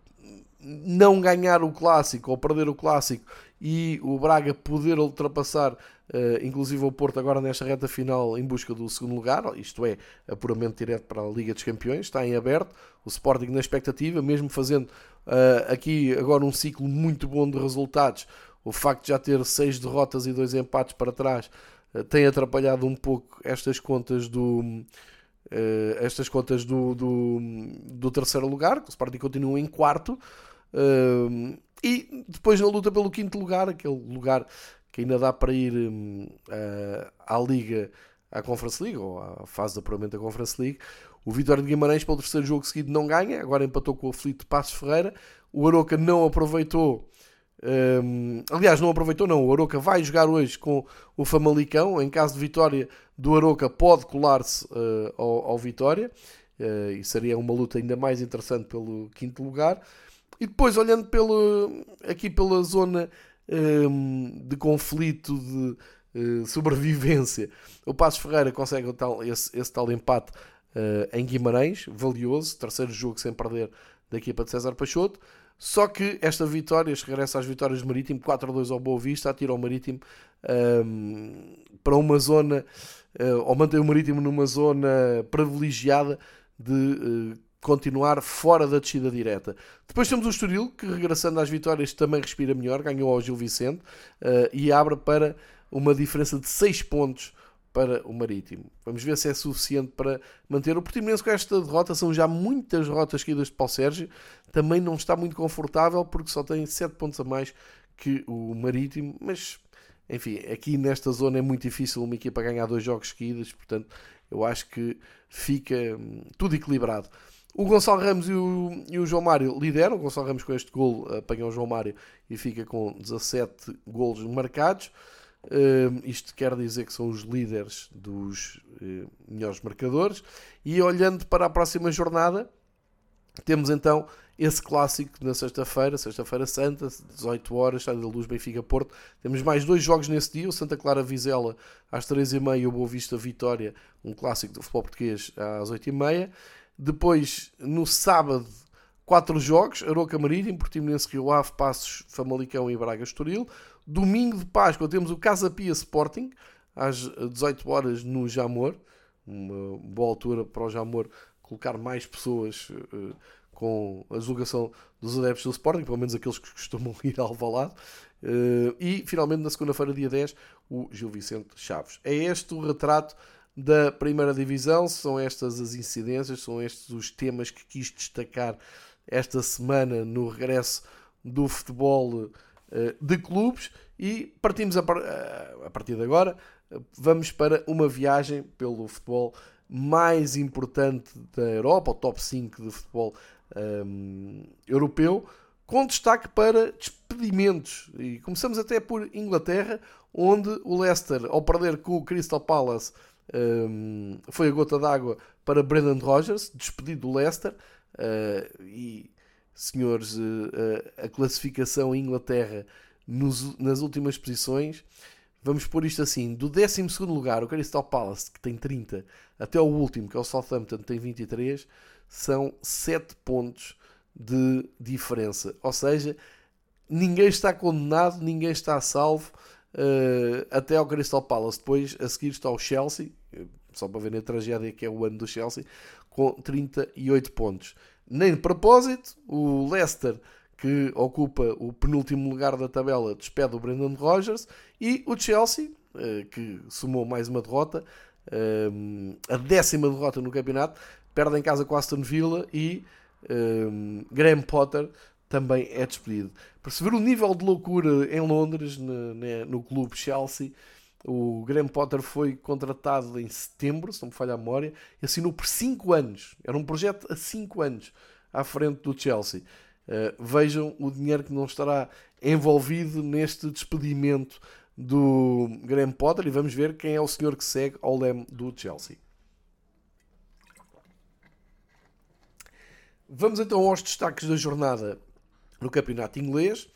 não ganhar o clássico ou perder o clássico e o Braga poder ultrapassar, uh, inclusive o Porto, agora nesta reta final em busca do segundo lugar, isto é, apuramento direto para a Liga dos Campeões, está em aberto. O Sporting na expectativa, mesmo fazendo uh, aqui agora um ciclo muito bom de resultados, o facto de já ter seis derrotas e dois empates para trás uh, tem atrapalhado um pouco estas contas do. Uh, estas contas do, do, do, terceiro lugar, o Sporting continua em quarto, uh, e depois na luta pelo quinto lugar, aquele lugar que ainda dá para ir uh, à Liga à Conference League, ou à fase de apuramento da Conference League. O Vitória de Guimarães, pelo terceiro jogo seguido, não ganha, agora empatou com o aflito Passos Ferreira. O Aroca não aproveitou um, aliás, não aproveitou, não. O Aroca vai jogar hoje com o Famalicão. Em caso de vitória do Aroca, pode colar-se uh, ao, ao, Vitória. Uh, e seria uma luta ainda mais interessante pelo quinto lugar. E depois, olhando pelo, aqui pela zona de conflito, de uh, sobrevivência, o Passos Ferreira consegue tal, esse, esse, tal empate em Guimarães, valioso. Terceiro jogo sem perder da equipa de César Peixoto. Só que esta vitória, este regresso às vitórias do Marítimo, 4-2 ao Boa Vista, atira o Marítimo um, para uma zona, uh, ou mantém o Marítimo numa zona privilegiada de uh, continuar fora da descida direta. Depois temos o Estoril, que regressando às vitórias também respira melhor, ganhou ao Gil Vicente uh, e abre para uma diferença de 6 pontos para o Marítimo. Vamos ver se é suficiente para manter o Portimonense com esta derrota. São já muitas derrotas caídas de Paulo Sérgio. Também não está muito confortável porque só tem 7 pontos a mais que o Marítimo. Mas, enfim, aqui nesta zona é muito difícil uma equipa ganhar dois jogos seguidos. Portanto, eu acho que fica hum, tudo equilibrado. O Gonçalo Ramos e o, e o, João Mário lideram. O Gonçalo Ramos com este gol apanhou o João Mário e fica com 17 golos marcados. Uh, isto quer dizer que são os líderes dos uh, melhores marcadores. E olhando para a próxima jornada, temos então esse clássico na sexta-feira, sexta-feira santa, 18 horas, Estádio da Luz, Benfica Porto. Temos mais dois jogos nesse dia, o Santa Clara Vizela às 3h30 e o Boa Vista Vitória, um clássico do futebol português às 8h30. Depois, no sábado, quatro jogos, Aroca Marítimo, Portimonense Rio Ave, Passos, Famalicão e Braga Estoril. Domingo de Páscoa temos o Casa Pia Sporting, às 18 horas no Jamor. Uma boa altura para o Jamor colocar mais pessoas uh, com a julgação dos adeptos do Sporting, pelo menos aqueles que costumam *laughs* ir ao Alvalade. Uh, e finalmente na segunda-feira, dia 10, o Gil Vicente Chaves. É este o retrato da primeira divisão, são estas as incidências, são estes os temas que quis destacar esta semana no regresso do futebol eh, de clubes e partimos a, eh, a partir de agora. Vamos para uma viagem pelo futebol mais importante da Europa, o top 5 de futebol um, ehm, europeu, com destaque para despedimentos. E começamos até por Inglaterra, onde o Leicester, ao perder com o Crystal Palace, um, foi a gota d'água para Brendan Rodgers, despedido do Leicester. Uh, e senhores, eh, a classificação em Inglaterra nos, nas últimas posições. Vamos pôr isto assim: do 12 lugar, o Crystal Palace, que tem 30, até o último, que é o Southampton, que tem 23, são 7 pontos de diferença. Ou seja, ninguém está condenado, ninguém está salvo uh, até ao Crystal Palace. Depois, a seguir, está o Chelsea, só para ver a tragédia que é o ano do Chelsea, com 38 pontos nem de propósito. O Leicester, que ocupa o penúltimo lugar da tabela, despede o Brendan Rodgers. E o Chelsea, eh, que somou mais uma derrota, eh, a décima derrota no campeonato, perde em casa com Aston Villa e eh, Graham Potter também é despedido. Perceber o nível de loucura em Londres, no, no clube Chelsea, o Graham Potter foi contratado em setembro, se não me falha a memória, e assinou por 5 anos. Era um projeto a 5 anos à frente do Chelsea. Uh, vejam o dinheiro que não estará envolvido neste despedimento do Graham Potter e vamos ver quem é o senhor que segue ao leme do Chelsea. Vamos então aos destaques da jornada no campeonato inglês.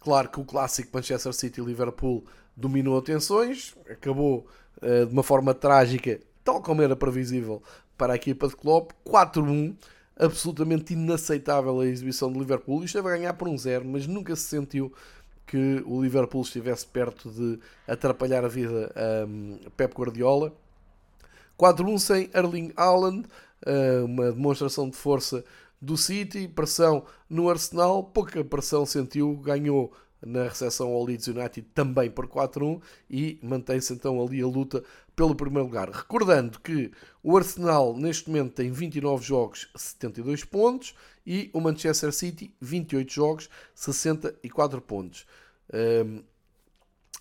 Claro que o clássico Manchester City e Liverpool dominou atenções, acabou uh, de uma forma trágica, tal como era previsível para a equipa de Klopp, 4-1, absolutamente inaceitável a exibição de Liverpool, esteve a ganhar por um zero, mas nunca se sentiu que o Liverpool estivesse perto de atrapalhar a vida a um, Pep Guardiola. 4-1 sem Erling Haaland, uh, uma demonstração de força do City, pressão no Arsenal, pouca pressão sentiu, ganhou na recepção ao Leeds United também por 4-1 e mantém-se então ali a luta pelo primeiro lugar. Recordando que o Arsenal neste momento tem 29 jogos, 72 pontos e o Manchester City 28 jogos, 64 pontos. Um,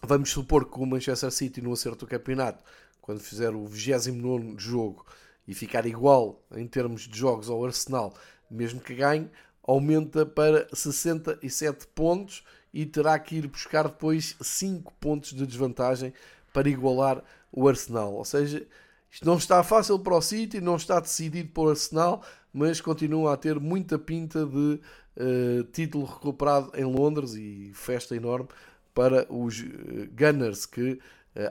vamos supor que o Manchester City no acerto do campeonato quando fizer o 29 jogo e ficar igual em termos de jogos ao Arsenal, mesmo que ganhe, aumenta para 67 pontos e terá que ir buscar depois 5 pontos de desvantagem para igualar o Arsenal. Ou seja, isto não está fácil para o City, não está decidido para o Arsenal, mas continua a ter muita pinta de uh, título recuperado em Londres e festa enorme para os uh, Gunners que uh,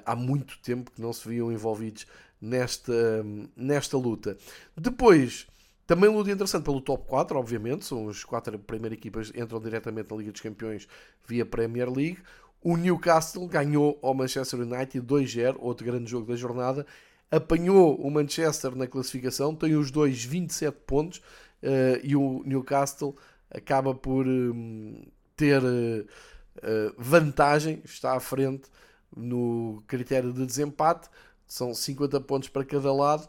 há muito tempo que não se viam envolvidos nesta, nesta luta. Depois, também luta interessante pelo top 4, obviamente, são as quatro primeiras equipas que entram diretamente na Liga dos Campeões via Premier League. O Newcastle ganhou ao Manchester United 2-0, outro grande jogo da jornada. Apanhou o Manchester na classificação, tem os dois 27 pontos uh, e o Newcastle acaba por um, ter uh, vantagem, está à frente no critério de desempate são 50 pontos para cada lado,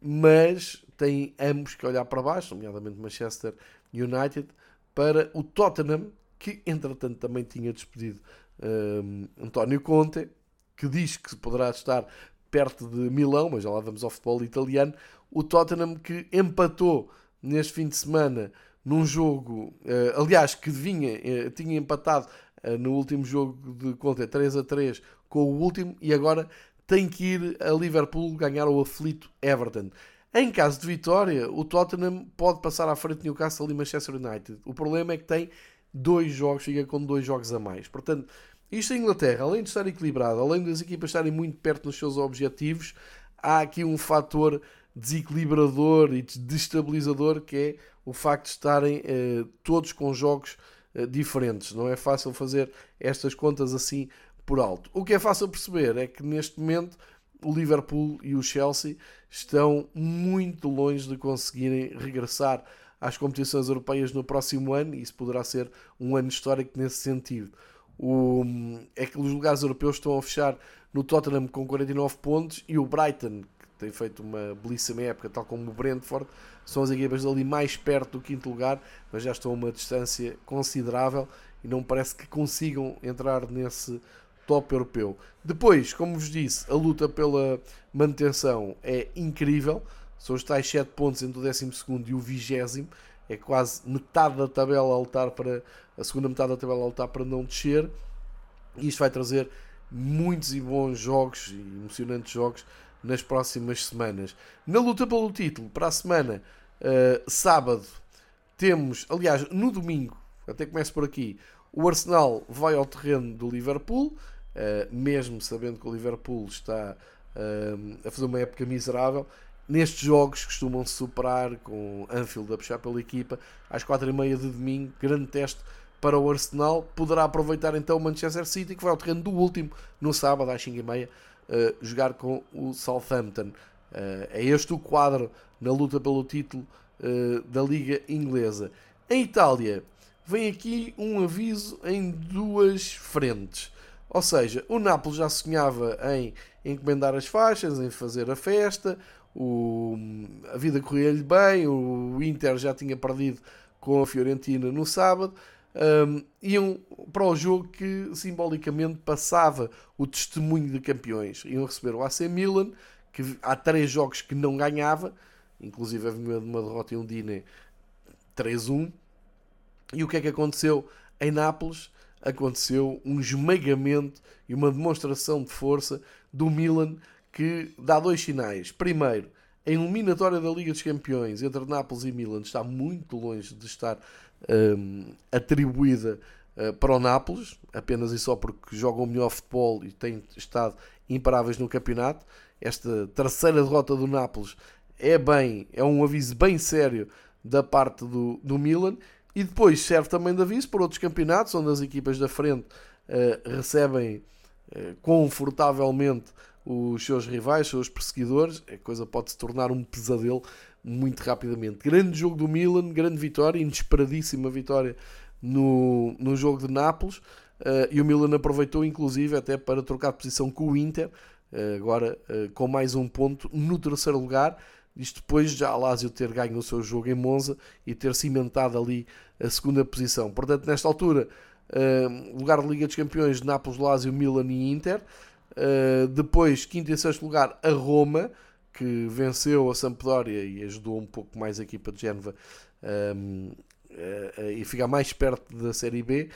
mas têm ambos que olhar para baixo, nomeadamente Manchester United, para o Tottenham, que entretanto também tinha despedido um, António Conte, que diz que poderá estar perto de Milão, mas já lá vamos ao futebol italiano. O Tottenham que empatou neste fim de semana num jogo, uh, aliás, que vinha, uh, tinha empatado uh, no último jogo de Conte 3 a 3 com o último e agora tem que ir a Liverpool ganhar o aflito Everton. Em caso de vitória, o Tottenham pode passar à frente de Newcastle e Manchester United. O problema é que tem dois jogos, fica com dois jogos a mais. Portanto, isto em Inglaterra, além de estar equilibrado, além das equipas estarem muito perto dos seus objetivos, há aqui um fator desequilibrador e destabilizador que é o facto de estarem eh, todos com jogos eh, diferentes. Não é fácil fazer estas contas assim por alto. O que é fácil perceber é que neste momento o Liverpool e o Chelsea estão muito longe de conseguirem regressar às competições europeias no próximo ano e isso poderá ser um ano histórico nesse sentido. O, é que os lugares europeus estão a fechar no Tottenham com 49 pontos e o Brighton, que tem feito uma belíssima época, tal como o Brentford, são as equipas ali mais perto do quinto lugar, mas já estão a uma distância considerável e não parece que consigam entrar nesse top europeu. Depois, como vos disse, a luta pela manutenção é incrível. São os tais 7 pontos entre o 12 e o 20. É quase metade da tabela a lutar para a segunda metade da tabela a lutar para não descer. E isto vai trazer muitos e bons jogos e emocionantes jogos nas próximas semanas. Na luta pelo título, para a semana, uh, sábado, temos, aliás, no domingo, até começo por aqui, o Arsenal vai ao terreno do Liverpool, uh, mesmo sabendo que o Liverpool está uh, a fazer uma época miserável. Nestes jogos costumam se superar com Anfield a puxar pela equipa às 4h30 de domingo, grande teste para o Arsenal. Poderá aproveitar então o Manchester City, que vai ao terreno do último no sábado às 5h30 uh, eh, jogar com o Southampton. Uh, é este o quadro na luta pelo título uh, da Liga Inglesa. Em Itália, vem aqui um aviso em duas frentes. Ou seja, o Nápoles já sonhava em encomendar as faixas, em fazer a festa, o, a vida corria-lhe bem, o Inter já tinha perdido com a Fiorentina no sábado. Um, iam para o jogo que simbolicamente passava o testemunho de campeões. Iam receber o AC Milan, que há três jogos que não ganhava, inclusive havia uma derrota em um Dine 3-1, e o que é que aconteceu em Nápoles? Aconteceu um esmagamento e uma demonstração de força do Milan que dá dois sinais. Primeiro, a eliminatória da Liga dos Campeões entre Nápoles e Milan está muito longe de estar um, atribuída uh, para o Nápoles, apenas e só porque jogam melhor futebol e têm estado imparáveis no campeonato. Esta terceira derrota do Nápoles é bem, é um aviso bem sério da parte do, do Milan e depois serve também de aviso para outros campeonatos, onde as equipas da frente uh, recebem uh, confortavelmente os seus rivais, os seus perseguidores. A coisa pode se tornar um pesadelo muito rapidamente. Grande jogo do Milan, grande vitória, inesperadíssima vitória no, no jogo de Nápoles. Uh, e o Milan aproveitou, inclusive, até para trocar de posição com o Inter, agora com mais um ponto no terceiro lugar isto depois já a Lazio ter ganho o seu jogo em Monza e ter cimentado ali a segunda posição. Portanto, nesta altura, uh, lugar de Liga dos Campeões Nápoles, Lazio, Milan e Inter. Uh, depois, quinto e sexto lugar, a Roma, que venceu a Sampdoria e ajudou um pouco mais a equipa de Génova um, uh, e ficar mais perto da Série B.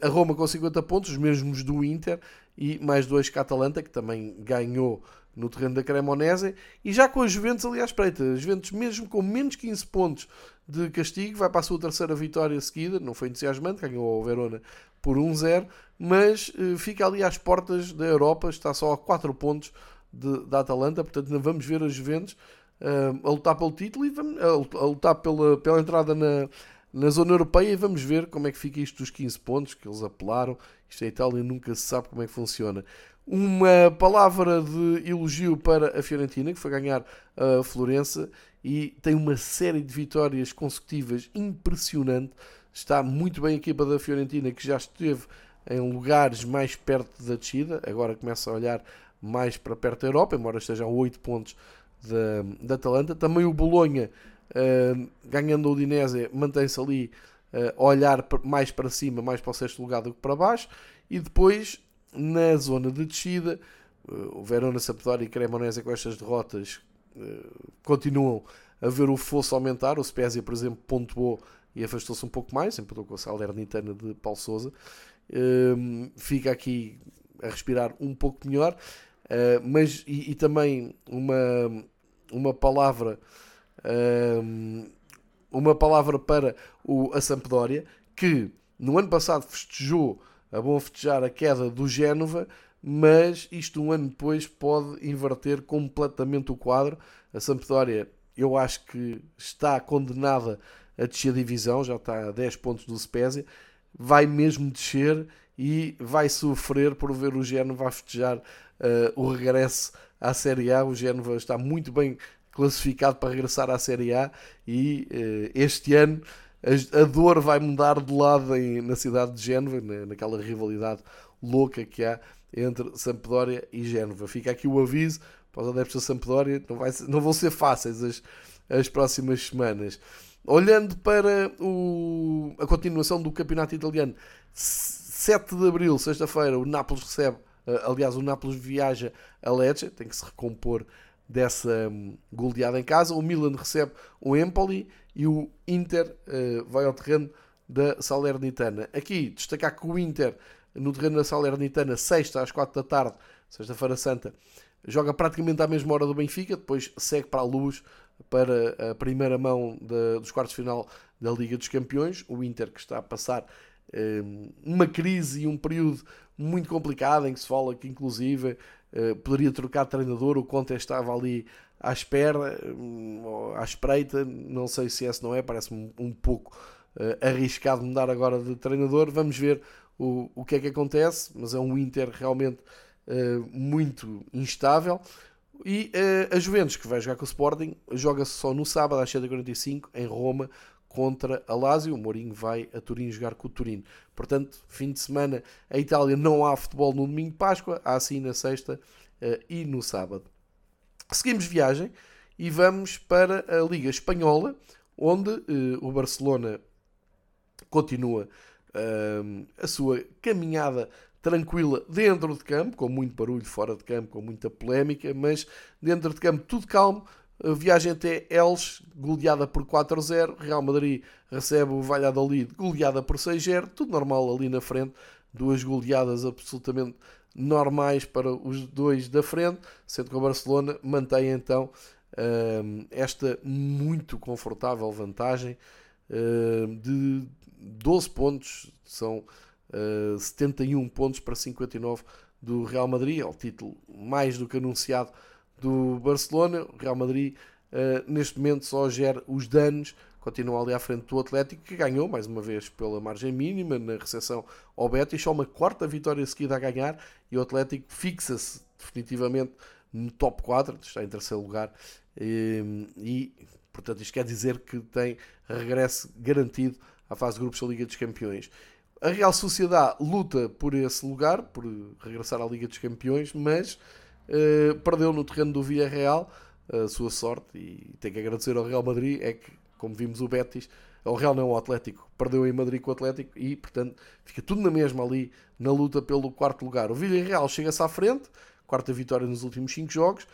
A Roma com 50 pontos, os mesmos do Inter, e mais dois que a Atalanta, que também ganhou no terreno da Cremonese, e já com a Juventus ali à espreita. A Juventus, mesmo com menos 15 pontos de castigo, vai para a sua terceira vitória seguida, não foi entusiasmante, ganhou o Verona por 1-0, mas uh, fica ali às portas da Europa, está só a 4 pontos de, da Atalanta, portanto vamos ver a Juventus uh, a lutar pelo título e vamos, a, lutar pela, pela entrada na, na zona europeia e vamos ver como é que fica isto dos 15 pontos que eles apelaram. Isto é Itália nunca se sabe como é que funciona. Uma palavra de elogio para a Fiorentina, que foi ganhar a Florença e tem uma série de vitórias consecutivas impressionante. Está muito bem a equipa da Fiorentina, que já esteve em lugares mais perto da descida, agora começa a olhar mais para perto da Europa, embora esteja a 8 pontos da, da Atalanta. Também o Bolonha, uh, ganhando o Udinese, mantém-se ali uh, a olhar mais para cima, mais para o sexto lugar do que para baixo. E depois na zona de descida. Eh, o Verona, Sampdoria e Cremonese com estas derrotas eh, continuam a ver o fosso aumentar. O Spezia, por exemplo, pontuou e afastou-se um pouco mais, empatou com a Salernitana de Paulo Sousa. Ehm, fica aqui a respirar um pouco melhor, eh, mas e, e também uma, uma palavra ehm, uma palavra para o, a Sampdoria que no ano passado festejou a bom festejar a queda do Génova, mas isto um ano depois pode inverter completamente o quadro. A Sampdoria, eu acho que está condenada a descer a divisão, já está a 10 pontos do Spezia, vai mesmo descer e vai sofrer por ver o Génova a festejar uh, o regresso à Série A. O Génova está muito bem classificado para regressar à Série A e uh, este ano a, dor vai mudar de lado em, na cidade de Génova, na, naquela rivalidade louca que há entre Sampdoria e Génova. Fica aqui o aviso para os adeptos da Sampdoria, não, vai não vão ser fáceis as, as próximas semanas. Olhando para o, a continuação do campeonato italiano, 7 de abril, sexta-feira, o Nápoles recebe, eh, aliás, o Nápoles viaja a Lecce, tem que se recompor dessa um, goleada em casa. O Milan recebe o Empoli e o Inter uh, vai ao terreno da Salernitana. Aqui destacar que o Inter no terreno da Salernitana, sexta às quatro da tarde, sexta-feira santa, joga praticamente à mesma hora do Benfica, depois segue para a luz para a primeira mão de, dos quartos de final da Liga dos Campeões. O Inter que está a passar um, uma crise e um período muito complicado em que se fala que inclusive uh, poderia trocar treinador, o Conte estava ali à espera, um, à espreita, não sei se esse não é, parece-me um, pouco uh, arriscado mudar agora de treinador, vamos ver o, o que é que acontece, mas é um Inter realmente uh, muito instável. E uh, a Juventus, que vai jogar com o Sporting, joga-se só no sábado às 7h45 em Roma contra a Lazio. O Mourinho vai a Turim jogar com o Turino. Portanto, fim de semana, a Itália não há futebol no domingo de Páscoa, há sim na sexta uh, e no sábado. Seguimos viagem e vamos para a Liga Espanhola, onde uh, o Barcelona continua uh, a sua caminhada tranquila dentro de campo, com muito barulho fora de campo, com muita polémica, mas dentro de campo tudo calmo. A viagem até Elche, goleada por 4-0. Real Madrid recebe o Valladolid, goleada por 6-0. Tudo normal ali na frente. Duas goleadas absolutamente normais para os dois da frente, sendo que o Barcelona mantém então hum, esta muito confortável vantagem hum, de 12 pontos, são 71 hum, pontos para 59 do Real Madrid, é o título mais do que anunciado do Barcelona. O Real Madrid neste momento só gera os danos continua ali à frente do Atlético, que ganhou mais uma vez pela margem mínima na recepção ao Betis, só uma quarta vitória seguida a ganhar e o Atlético fixa-se definitivamente no top 4, está em terceiro lugar e, e, portanto isto quer dizer que tem regresso garantido à fase de grupos da Liga dos Campeões. A Real Sociedade luta por esse lugar, por regressar à Liga dos Campeões, mas uh, perdeu no terreno do Villarreal a sua sorte e tem que agradecer ao Real Madrid é que como vimos o Betis, o Real não, o Atlético, perdeu em Madrid com o Atlético e, portanto, fica tudo na mesma ali na luta pelo quarto lugar. O Villarreal chega-se à frente, quarta vitória nos últimos 5 jogos,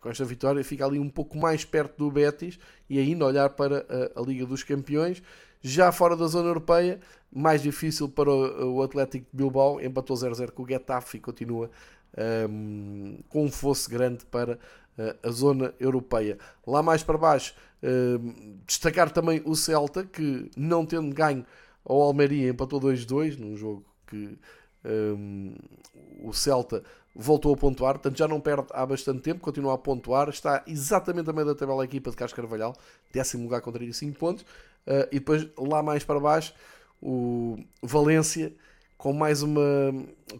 com esta vitória fica ali um pouco mais perto do Betis e ainda olhar para a, a Liga dos Campeões. Já fora da zona europeia, mais difícil para o, o Atlético de Bilbao, empatou 0-0 com o Getafe e continua um, com um fosse grande para a zona europeia. Lá mais para baixo, uh, destacar também o Celta, que não tendo ganho ao Almeria, empatou 2-2 num jogo que um, o Celta voltou a pontuar, portanto já não perde há bastante tempo, continua a pontuar, está exatamente a meio da tabela a equipa de Casco Carvalhal, décimo lugar com 35 pontos, uh, e depois lá mais para baixo o Valência com mais uma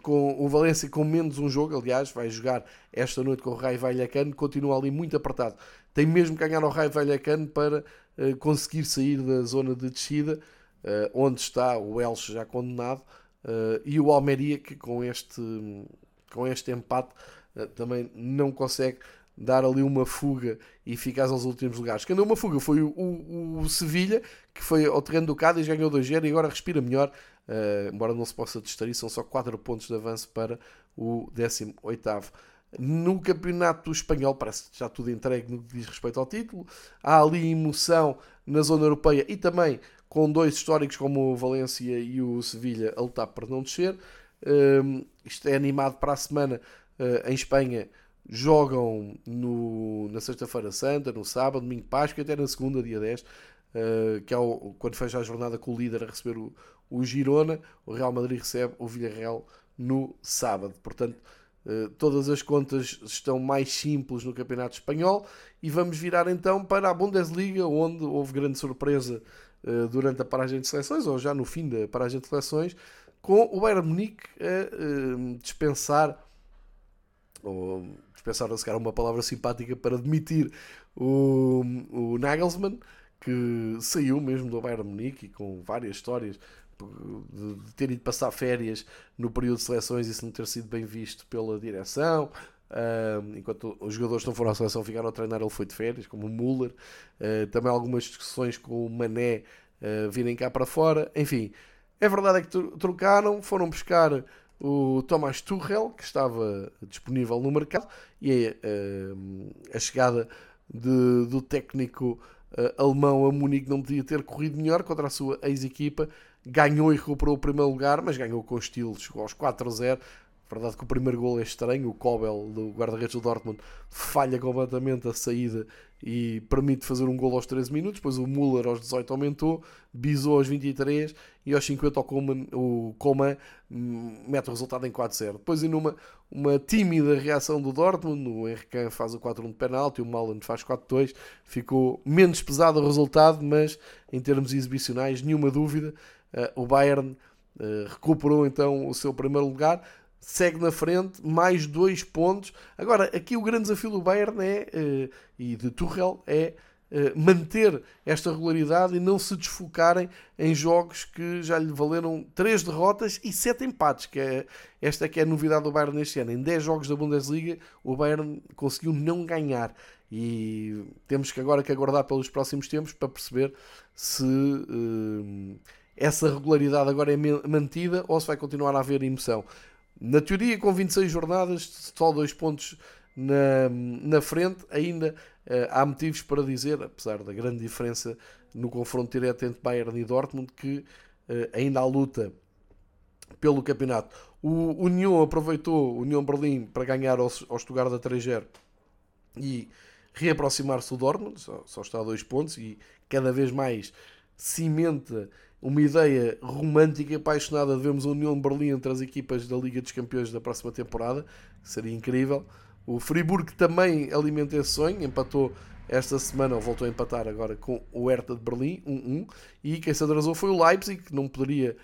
com o Valência com menos um jogo, aliás, vai jogar esta noite com o Raio Vallecano, continua ali muito apertado. Tem mesmo que ganhar ao Raio Vallecano para uh, conseguir sair da zona de descida, uh, onde está o Elche já condenado, uh, e o Almeria que com este com este empate também não consegue dar ali uma fuga e ficar aos últimos lugares. Quem deu uma fuga foi o, o, o Sevilha, que foi ao terreno do Cádiz, ganhou 2-0 e agora respira melhor, uh, embora não se possa distrair, são só 4 pontos de avanço para o 18º. No campeonato espanhol, parece já tudo entregue no que diz respeito ao título. Há ali emoção na zona europeia e também com dois históricos como o Valência e o Sevilha a lutar para não descer. Uh, isto é animado para a semana uh, em Espanha jogam no, na sexta-feira santa, no sábado, domingo Páscoa até na segunda, dia 10, uh, eh, que é o, quando fecha a jornada com o líder a receber o, o Girona, o Real Madrid recebe o Villarreal no sábado. Portanto, uh, todas as contas estão mais simples no Campeonato Espanhol e vamos virar então para a Bundesliga, onde houve grande surpresa uh, durante a paragem de seleções, ou já no fim da paragem de seleções, com o Bayern Munique a dispensar ou pensaram se calhar uma palavra simpática para demitir o, o Nagelsmann, que saiu mesmo do Bayern Munique com várias histórias de, de ter ido passar férias no período de seleções e isso não ter sido bem visto pela direção. Uh, enquanto os jogadores não foram à seleção, ficaram a treinar, ele foi de férias, como o Müller. Uh, também algumas discussões com o Mané uh, virem cá para fora. Enfim, é verdade é que trocaram, foram buscar o Thomas Tuchel, que estava disponível no mercado, e uh, a chegada de, do técnico alemão a Munique não podia ter corrido melhor contra a sua ex-equipa. Ganhou e recuperou o primeiro lugar, mas ganhou com estilo, chegou aos 4-0, Verdade que o primeiro gol é estranho, o Kobel, do guarda-redes do Dortmund, falha completamente a saída e permite fazer um gol aos 13 minutos, depois o Müller aos 18 aumentou, bisou aos 23 e aos 50 o Coman, hum, mete o resultado em 4-0. Depois em uma, uma tímida reação do Dortmund, o Henrique faz o 4-1 de penalti, o Malan faz 4-2, ficou menos pesado o resultado, mas em termos exibicionais, nenhuma dúvida, o Bayern uh, recuperou então o seu primeiro lugar, segue na frente, mais dois pontos. Agora, aqui o grande desafio do Bayern é, uh, e de Tuchel é manter esta regularidade e não se desfocarem em jogos que já lhe valeram três derrotas e sete empates, que é, esta que é a novidade do Bayern neste ano. Em 10 jogos da Bundesliga, o Bayern conseguiu não ganhar. E temos que agora que aguardar pelos próximos tempos para perceber se essa regularidade agora é mantida ou se vai continuar a haver emoção. Na teoria, com 26 jornadas, só dois pontos na, na frente, ainda uh, há motivos para dizer, apesar da grande diferença no confronto direto entre Bayern e Dortmund, que uh, ainda há luta pelo campeonato. O União aproveitou, o União Berlim, para ganhar ao, ao Stuttgart da 3 e reaproximar-se do Dortmund, só, só está a dois pontos e cada vez mais cimenta uma ideia romântica e apaixonada de vermos a União de Berlim entre as equipas da Liga dos Campeões da próxima temporada, seria incrível. O Friburgo também alimenta esse sonho, empatou esta semana, ou voltou a empatar agora com o Hertha de Berlim, 1-1, e quem se atrasou foi o Leipzig, que não poderia,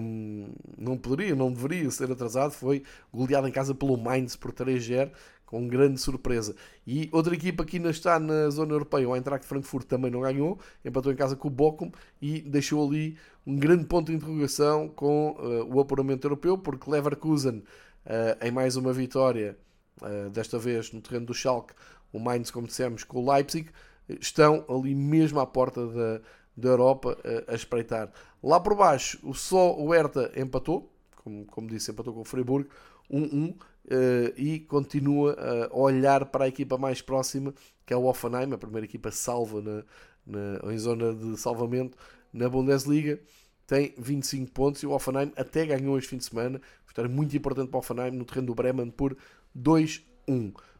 um, não poderia, não deveria ser atrasado, foi goleado em casa pelo Mainz por 3-0, com grande surpresa. E outra equipa que ainda está na zona europeia, o Eintracht Frankfurt também não ganhou, empatou em casa com o Bochum e deixou ali um grande ponto de interrogação com uh, o apuramento europeu, porque Leverkusen, uh, em mais uma vitória, uh, desta vez no terreno do Schalke, o Mainz, como dissemos, com o Leipzig, estão ali mesmo à porta da, da Europa a, espreitar. Lá por baixo, só o Hertha empatou, como, como disse, empatou com o Freiburg, 1-1, uh, e continua a olhar para a equipa mais próxima, que é o Offenheim, a primeira equipa salva na, na, em zona de salvamento na Bundesliga. Tem 25 pontos e o Offenheim até ganhou este fim de semana. Vitória muito importante para o Offenheim no terreno do Bremen por 2-1.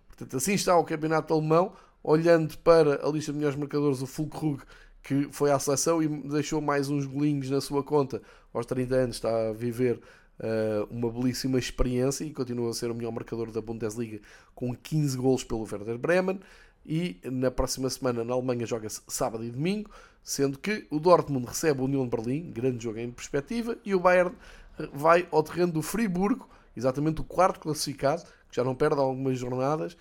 Portanto, assim está o campeonato alemão. Olhando para a lista de melhores marcadores, o Fulkrug, que foi à seleção e deixou mais uns golinhos na sua conta. Aos 30 anos está a viver uh, uma belíssima experiência e continua a ser o melhor marcador da Bundesliga com 15 golos pelo Werder Bremen. E na próxima semana na Alemanha joga-se sábado e domingo, sendo que o Dortmund recebe o União de Berlim, grande jogo em perspectiva, e o Bayern vai ao terreno do Friburgo, exatamente o quarto classificado, que já não perde algumas jornadas,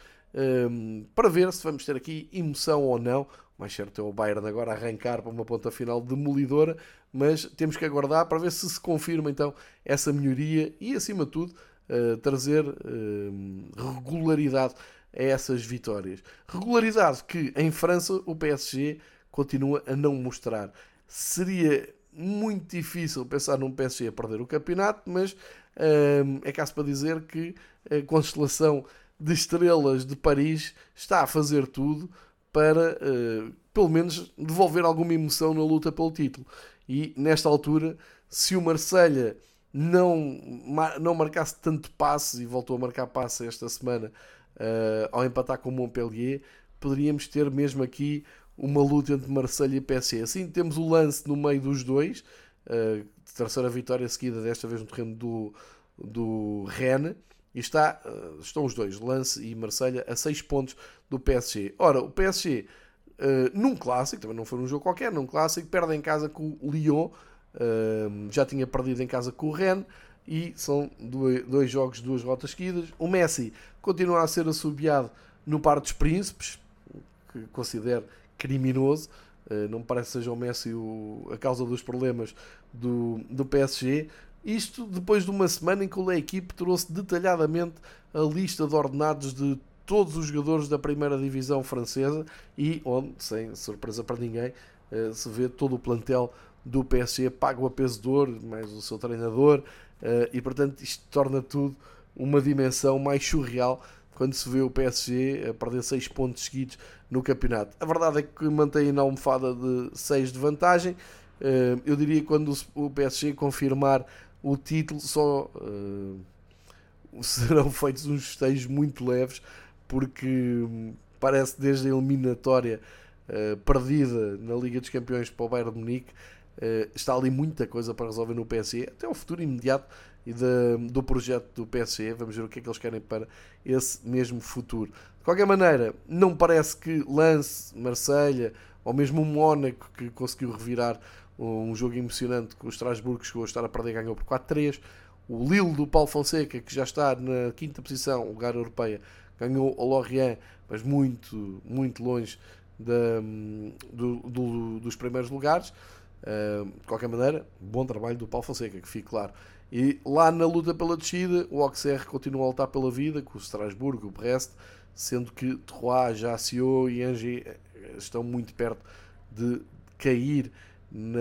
um, para ver se vamos ter aqui emoção ou não. O mais certo é o Bayern agora arrancar para uma ponta final demolidora, mas temos que aguardar para ver se se confirma então essa melhoria e, acima de tudo, uh, trazer uh, regularidade a essas vitórias. Regularidade que em França o PSG continua a não mostrar. Seria muito difícil pensar num PSG a perder o campeonato, mas uh, é caso para dizer que a constelação de estrelas de Paris está a fazer tudo para, pelo menos, devolver alguma emoção na luta pelo título. E nesta altura, se o Marselha não, não marcasse tanto passe e voltou a marcar passe esta semana uh, ao empatar com o Montpellier, poderíamos ter mesmo aqui uma luta entre Marselha e PSG. Assim, temos o lance no meio dos dois, uh, terceira vitória seguida, desta vez no terreno do, do Rennes e está, uh, estão os dois, Lance e Marselha, a 6 pontos do PSG. Ora, o PSG, uh, num clássico, também não foi um jogo qualquer, num clássico, perde em casa com o Lyon, uh, já tinha perdido em casa com o Rennes, e são dois, dois jogos, duas rotas seguidas. O Messi continua a ser assobiado no par dos príncipes, que considero criminoso. Uh, não me parece que seja o Messi o, a causa dos problemas do, do PSG. Isto depois de uma semana em que a equipe trouxe detalhadamente a lista de ordenados de todos os jogadores da primeira divisão francesa e onde, sem surpresa para ninguém, eh, se vê todo o plantel do PSG pago a peso de ouro, mais o seu treinador, eh, e portanto isto torna tudo uma dimensão mais surreal quando se vê o PSG a perder 6 pontos seguidos no campeonato. A verdade é que mantém na almofada de 6 de vantagem. Eh, eu diria que quando o PSG confirmar o título só *laughs* serão feitos uns festejos muito leves porque hum, parece desde a eliminatória uh, perdida na Liga dos Campeões para o Bayern de Munique uh, está ali muita coisa para resolver no PSG até o futuro imediato e do projeto do PSG vamos ver o que é que eles querem para esse mesmo futuro de qualquer maneira não parece que Lance, Marselha ou mesmo o Mónaco que conseguiu revirar um jogo emocionante que o Strasbourg chegou a estar a perder ganhou por 4-3. O Lille do Paulo Fonseca, que já está na quinta posição, lugar europeia, ganhou o Lorient, mas muito, muito longe da, do, do, dos primeiros lugares. De qualquer maneira, bom trabalho do Paulo Fonseca, que fique claro. E lá na luta pela descida, o Auxerre continua a lutar pela vida, com o Strasbourg, o Brest, sendo que Troyes, Ajaccio e Angers eh, estão muito perto de cair na,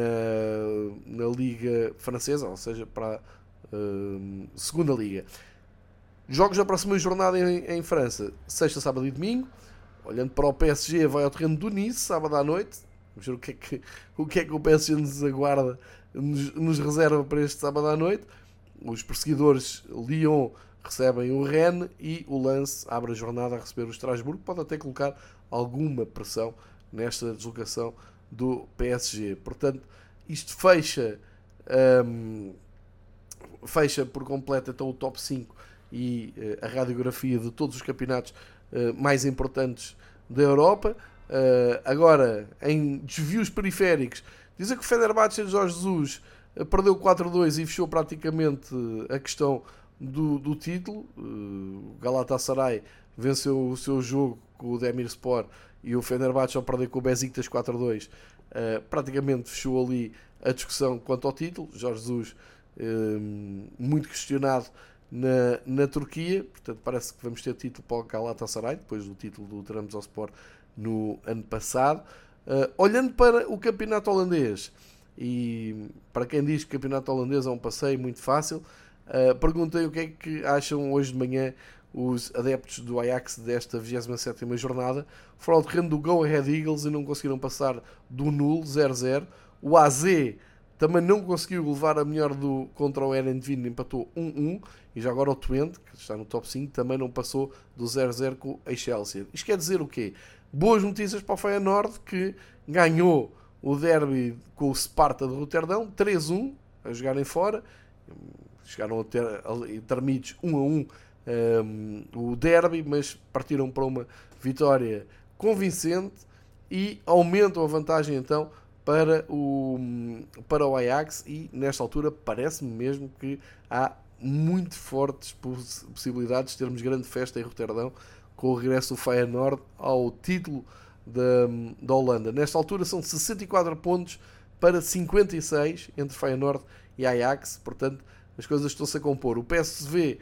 na Liga Francesa, ou seja, para a uh, Segunda Liga. Jogos da próxima jornada em, em, França, sexta, sábado e domingo. Olhando para o PSG, vai ao terreno do Nice, sábado à noite. Vamos ver o que é que *laughs* o, que é que o PSG nos aguarda, nos, nos reserva para este sábado à noite. Os perseguidores Lyon recebem o Rennes e o Lance abre a jornada a receber o Estrasburgo. Pode até colocar alguma pressão nesta deslocação do PSG. Portanto, isto fecha, um, fecha por completo então o top 5 e uh, a radiografia de todos os campeonatos uh, mais importantes da Europa. Uh, agora, em desvios periféricos, dizer que o Fenerbahçe de Jorge Jesus perdeu 4-2 e fechou praticamente a questão do, do título. O Galatasaray venceu o seu jogo com o Demir Sport e o Fenerbahçe ao perder com o Besiktas 4-2 uh, praticamente fechou ali a discussão quanto ao título. Jorge Jesus muito questionado na, na Turquia, portanto parece que vamos ter título para o Galatasaray depois do título do Sport no ano passado. Uh, olhando para o campeonato holandês, e para quem diz que o campeonato holandês é um passeio muito fácil, uh, perguntei o que é que acham hoje de manhã os adeptos do Ajax desta 27 jornada. Foram ao terreno do Go Ahead Eagles e não conseguiram passar do nulo, 0-0. O AZ também não conseguiu levar a melhor do contra o Erenvin, empatou 1-1. E já agora o Twente, que está no top 5, também não passou do 0-0 com a Chelsea. Isto quer dizer o quê? Boas notícias para o Feyenoord, que ganhou o derby com o Sparta de Roterdão, 3-1, a jogarem fora. Chegaram a ter intermedios 1 a 1 um, o derby, mas partiram para uma vitória convincente e aumentam a vantagem então para o, para o Ajax e nesta altura parece-me mesmo que há muito fortes possibilidades de termos grande festa em Roterdão com o regresso do Feyenoord ao título da, da Holanda. Nesta altura são 64 pontos para 56 entre Feyenoord e Ajax, portanto as coisas estão-se a compor. O PSV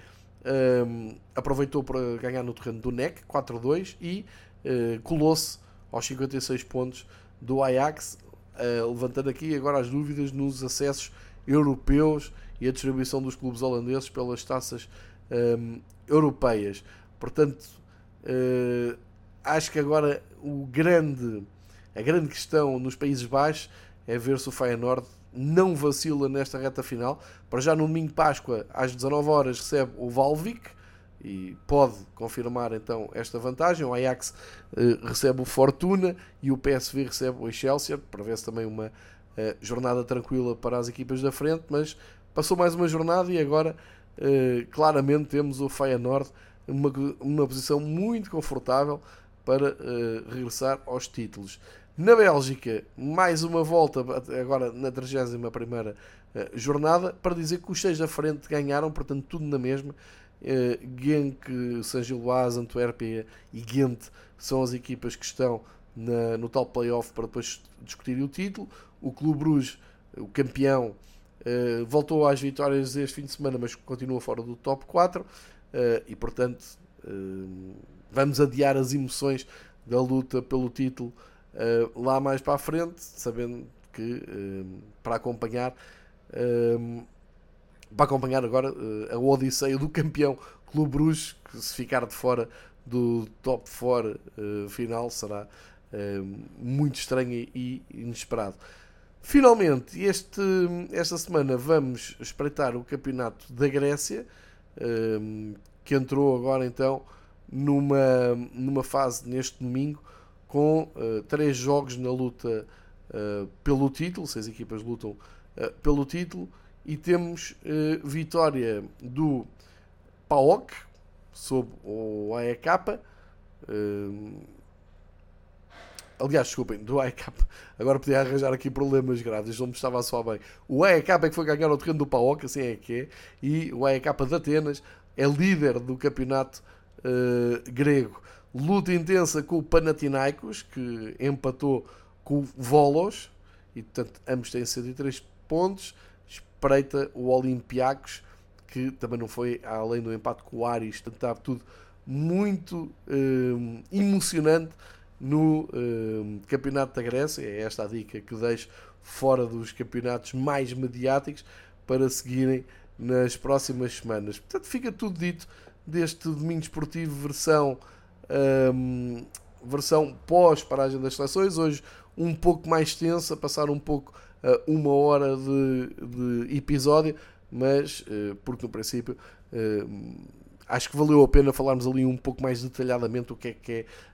um, aproveitou para ganhar no terreno do NEC 4-2 e uh, colou-se aos 56 pontos do Ajax, uh, levantando aqui agora as dúvidas nos acessos europeus e a distribuição dos clubes holandeses pelas taças um, europeias. Portanto, uh, acho que agora o grande, a grande questão nos Países Baixos é ver se o Feyenoord não vacila nesta reta final. Para já no domingo de Páscoa, às 19 horas, recebe o Valvik e pode confirmar então esta vantagem. O Ajax eh, recebe o Fortuna e o PSV recebe o Excelsior. Prevê-se também uma eh, jornada tranquila para as equipas da frente, mas passou mais uma jornada e agora eh, claramente temos o Feyenoord numa, uma posição muito confortável para regressar aos títulos. Na Bélgica, mais uma volta, agora na 31 eh, jornada, para dizer que os seis da frente ganharam, portanto, tudo na mesma. Uh, Genk, San Gilloise, Antuérpia e Ghent são as equipas que estão na, no tal playoff para depois discutir o título. O Clube Bruges, o campeão, uh, voltou às vitórias este fim de semana, mas continua fora do top 4 uh, e, portanto, vamos adiar as emoções da luta pelo título uh, lá mais para a frente, sabendo que uh, para acompanhar uh, para acompanhar agora a odisseia do campeão Clube Bruges, que se ficar de fora do top 4 final será muito estranho e inesperado. Finalmente, este, esta semana vamos espreitar o campeonato da Grécia, que entrou agora então numa, numa fase neste domingo com uh, três jogos na luta uh, pelo título, seis equipas lutam uh, pelo título, e temos vitória do PAOK sob o AEK. aliás, desculpem, do AEK. Agora podia arranjar aqui problemas graves, não me estava a soar bem. O AEK é que foi ganhar o terreno do PAOK, assim é que é, e o AEK de Atenas é líder do campeonato grego luta intensa com o Panathinaikos, que empatou com o Volos, e portanto ambos têm 103 pontos. Espreita o Olympiacos, que também não foi além do empate com o portanto estava tudo muito hum, emocionante no hum, Campeonato da Grécia. É esta a dica que deixo fora dos campeonatos mais mediáticos para seguirem nas próximas semanas. Portanto, fica tudo dito deste domingo esportivo versão um, versão pós-paragem das seleções, hoje um pouco mais tensa, passar um pouco uma hora de, de episódio, mas uh, porque no princípio uh, acho que valeu a pena falarmos ali um pouco mais detalhadamente o que é que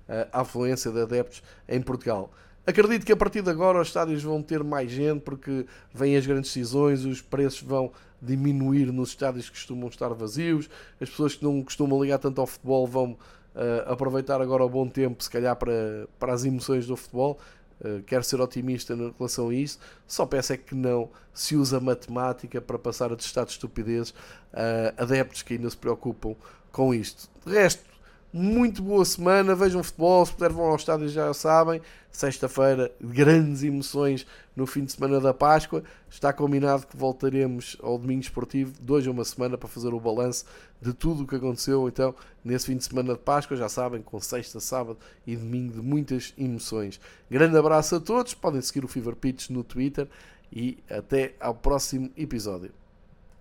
é a afluência de adeptos em Portugal. Acredito que a partir de agora os estádios vão ter mais gente porque vêm as grandes decisões, os preços vão diminuir nos estádios que costumam estar vazios, as pessoas que não costumam ligar tanto ao futebol vão uh, aproveitar agora o bom tempo, se calhar, para, para as emoções do futebol. Uh, quero ser otimista em relação a isso. Só peço é que não se usa matemática para passar a testar de estupidez uh, adeptos que ainda se preocupam com isto. De resto, muito boa semana, vejam futebol, se puder vão ao estádio já sabem. Sexta-feira, grandes emoções no fim de semana da Páscoa. Está combinado que voltaremos ao domingo esportivo, dois a uma semana, para fazer o balanço de tudo o que aconteceu então nesse fim de semana de Páscoa, já sabem, com sexta, sábado e domingo de muitas emoções. Grande abraço a todos, podem seguir o Fever Pitch no Twitter e até ao próximo episódio.